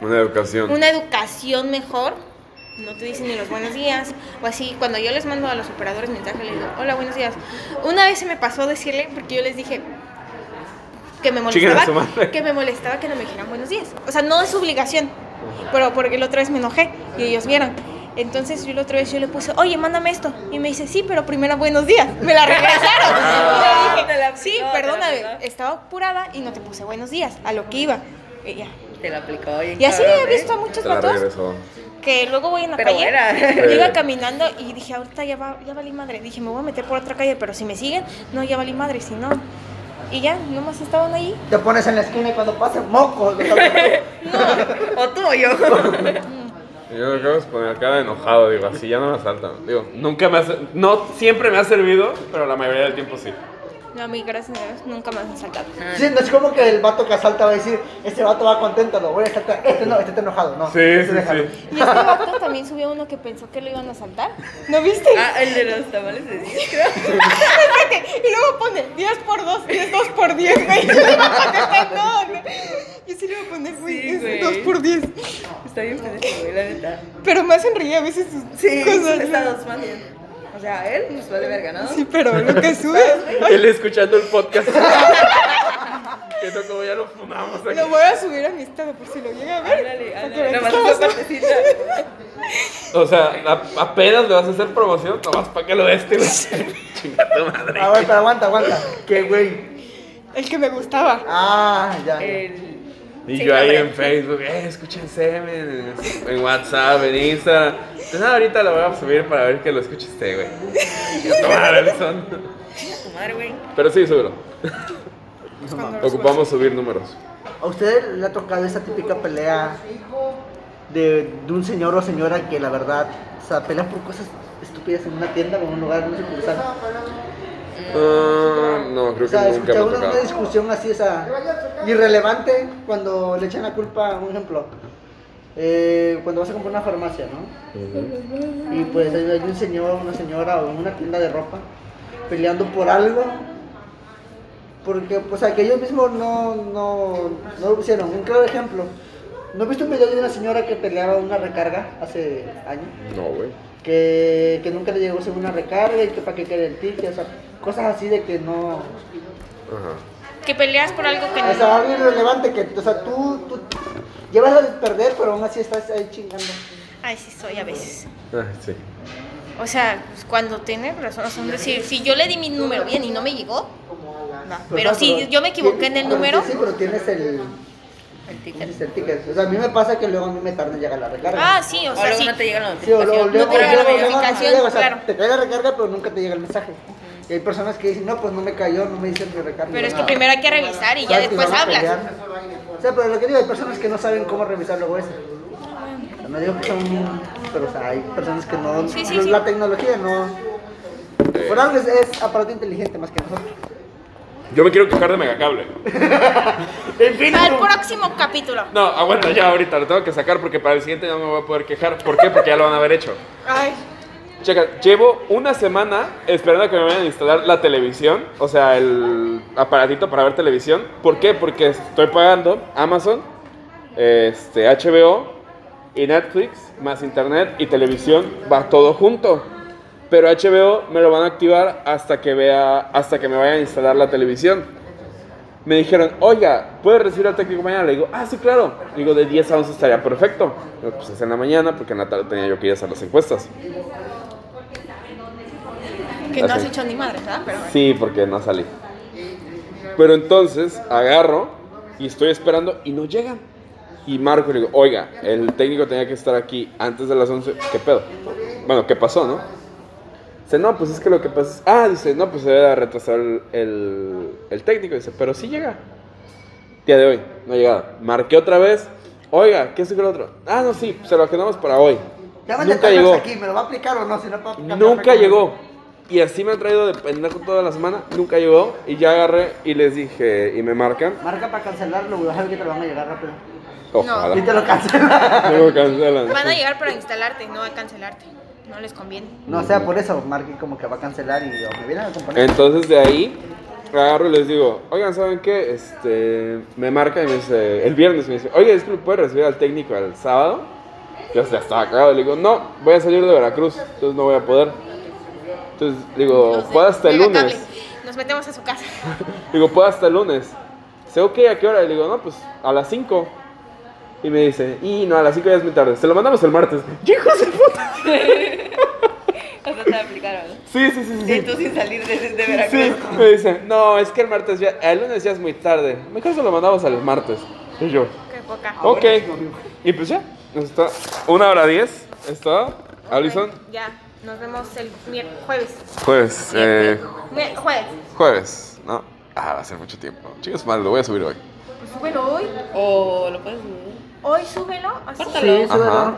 Una educación. una educación mejor, no te dicen ni los buenos días, o así, cuando yo les mando a los operadores mensaje, les digo, hola, buenos días. Una vez se me pasó decirle, porque yo les dije que me molestaba, que me molestaba que no me dijeran buenos días. O sea, no es obligación, pero porque la otra vez me enojé y ellos vieron. Entonces yo la otra vez yo le puse, oye, mándame esto. Y me dice, sí, pero primero buenos días. Me la regresaron. Ah, y le dije, sí, perdóname, aplicó". estaba apurada y no te puse buenos días, a lo que iba. Y ya. Te la aplicó bien Y así he ¿eh? visto a muchos vatos que luego voy en la Pero calle, iba caminando y dije, ahorita ya, va, ya valí madre. Dije, me voy a meter por otra calle, pero si me siguen, no, ya valí madre, si no. Y ya, nomás estaban ahí. Te pones en la esquina y cuando pasen mocos. O tú o yo. Yo me acabo de poner cara enojado, digo, así ya no me asaltan. Digo, nunca me hace, no siempre me ha servido, pero la mayoría del tiempo sí. No, a mí, gracias a Dios, nunca me han saltado. Sí, no es como que el vato que asalta va a decir, este vato va contento, lo voy a saltar. Este no, este está enojado, no. Sí, este sí, déjalo. sí. Y este vato también subió uno que pensó que lo iban a saltar. ¿No viste? Ah, el de los tamales de 10, creo. Espérate, y luego pone 10 por 2, 10 2 por 10, güey. Yo le iba a contestar, no, no. Yo sí le iba a poner, güey, Sí, es güey. 2 por 10. Está bien güey, la neta. Pero me hacen reír a veces sus Sí, cosas. son ¿no? estados más bien. O sea, él nos vale verga, ¿no? Sí, pero lo que sube. Él escuchando el podcast. que no como ya lo fumamos aquí. Lo voy a subir a mi estado por si lo llega a ver. Ándale, ándale. vean Nada que más esa estamos- partecita. O sea, a- apenas le vas a hacer promoción, nomás para que lo des, güey. Chinga tu madre. A ver, pero aguanta, aguanta. ¿Qué, güey? El que me gustaba. Ah, ya. ya. El... Y Sí, yo ahí hombre. en Facebook, eh, escuchen Semen, en, en WhatsApp, en Insta. Entonces, nada, ahorita lo voy a subir para ver que lo escuche usted, güey. Tu madre, güey. Pero sí, lo Ocupamos subir números. ¿A usted le ha tocado esa típica pelea de, de un señor o señora que la verdad, o sea, pelea por cosas estúpidas en una tienda o en un lugar muy sucursal? Ah, no, creo O sea, que nunca me una, una discusión así, o sea, irrelevante cuando le echan la culpa, un ejemplo, eh, cuando vas a comprar una farmacia, ¿no? Y pues hay un señor, una señora o en una tienda de ropa peleando por algo, porque, pues, o sea, que ellos mismos no, no, no lo pusieron. Un claro ejemplo, ¿No viste un video de una señora que peleaba una recarga hace años? No, güey. Que, que nunca le llegó según una recarga y que para qué quede el ticket, o sea, cosas así de que no... Ajá. Que peleas por algo que O sea, no. algo irrelevante que, o sea, tú, tú llevas a perder, pero aún así estás ahí chingando. Ay, sí soy a veces. Ah, sí. O sea, pues, cuando tiene razón, o sea, decir, si yo le di mi número bien y no me llegó, no. Pero si yo me equivoqué en el número, Sí, pero tienes el, El ticket. el ticket. O sea, a mí me pasa que luego a mí me tarda en llegar la recarga. ah, sí, o O sea, luego sí. no te llega la Sí, o luego, notificación. No te llega la notificación, o sea, claro. te cae la recarga, pero nunca te llega el mensaje. Y hay personas que dicen, no, pues no me cayó, no me dicen mi recarga. Pero es que primero hay que revisar y ya que después hablas. O sea, pero lo que digo, hay personas que no saben cómo revisar luego eso. No digo que son, pero o sea, hay personas que no, Sí, sí, sí. la tecnología no. Por algo es, es aparato inteligente más que nosotros. Yo me quiero quejar de Megacable. Al próximo capítulo. No, aguanta ya ahorita, lo tengo que sacar porque para el siguiente no me voy a poder quejar. ¿Por qué? Porque ya lo van a haber hecho. Ay, Checa, llevo una semana esperando a que me vayan a instalar la televisión, o sea, el aparatito para ver televisión. ¿Por qué? Porque estoy pagando Amazon, este, HBO y Netflix, más internet y televisión, va todo junto. Pero HBO me lo van a activar hasta que vea, hasta que me vayan a instalar la televisión. Me dijeron, oiga, ¿puedes recibir al técnico mañana? Le digo, ah, sí, claro. Le digo, de 10 a 11 estaría perfecto. Digo, pues es en la mañana, porque en la tarde tenía yo que ir a hacer las encuestas. Que no has hecho ni madre, ¿verdad? Pero bueno. Sí, porque no salí. Pero entonces agarro y estoy esperando y no llegan. Y marco le digo, oiga, el técnico tenía que estar aquí antes de las 11. ¿Qué pedo? Bueno, ¿qué pasó, no? Dice, no, pues es que lo que pasa es... Ah, dice, no, pues se debe retrasar el, el, el técnico. Dice, pero sí llega. Día de hoy, no ha llegado. Marqué otra vez. Oiga, ¿qué es el otro? Ah, no, sí, se lo agendamos para hoy. Llámate Nunca llegó. aquí, ¿me lo va a aplicar o no? Si no, Nunca llegó. Y así me han traído de pendejo toda la semana. Nunca llegó. Y ya agarré y les dije, y me marcan. Marca para cancelarlo, güey, a ver que te lo van a llegar rápido. Ojalá. Y te lo cancelan. No me cancelan. Van a llegar para instalarte, no a cancelarte. No les conviene. No, o sea, por eso, marque como que va a cancelar y o me vienen a componer. Entonces de ahí agarro y les digo, oigan, ¿saben qué? Este, me marca y me dice, el viernes me dice, oye, es que lo puede recibir al técnico el sábado. Yo ya estaba cagado, le digo, no, voy a salir de Veracruz, entonces no voy a poder. Entonces digo, de puedo hasta el lunes. Nos metemos a su casa. Digo, puedo hasta el lunes. Dice, ok, ¿a qué hora? Le digo, no, pues a las 5. Y me dice, y no, a las 5 ya es muy tarde. Se lo mandamos el martes. ¡Hijos de puta! O sea, te aplicaron. Sí, sí, sí, sí. Y tú sin salir de, de Veracruz. Sí, me dice, no, es que el martes ya, el lunes ya es muy tarde. Mejor se lo mandamos al martes. Y yo, Qué poca. ok. Y pues ya, nos está una hora diez. ¿Está? Alison. Ya, nos vemos el jueves. Jueves, eh, jueves. jueves, ¿no? Ah, va a ser mucho tiempo. Chicos, mal, lo voy a subir hoy. Pues súbelo hoy. O lo puedes subir. Hoy súbelo. Así. Sí, súbelo. Ajá.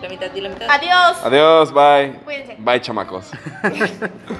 La mitad y la mitad. Adiós. Adiós, bye. Cuídense. Bye, chamacos.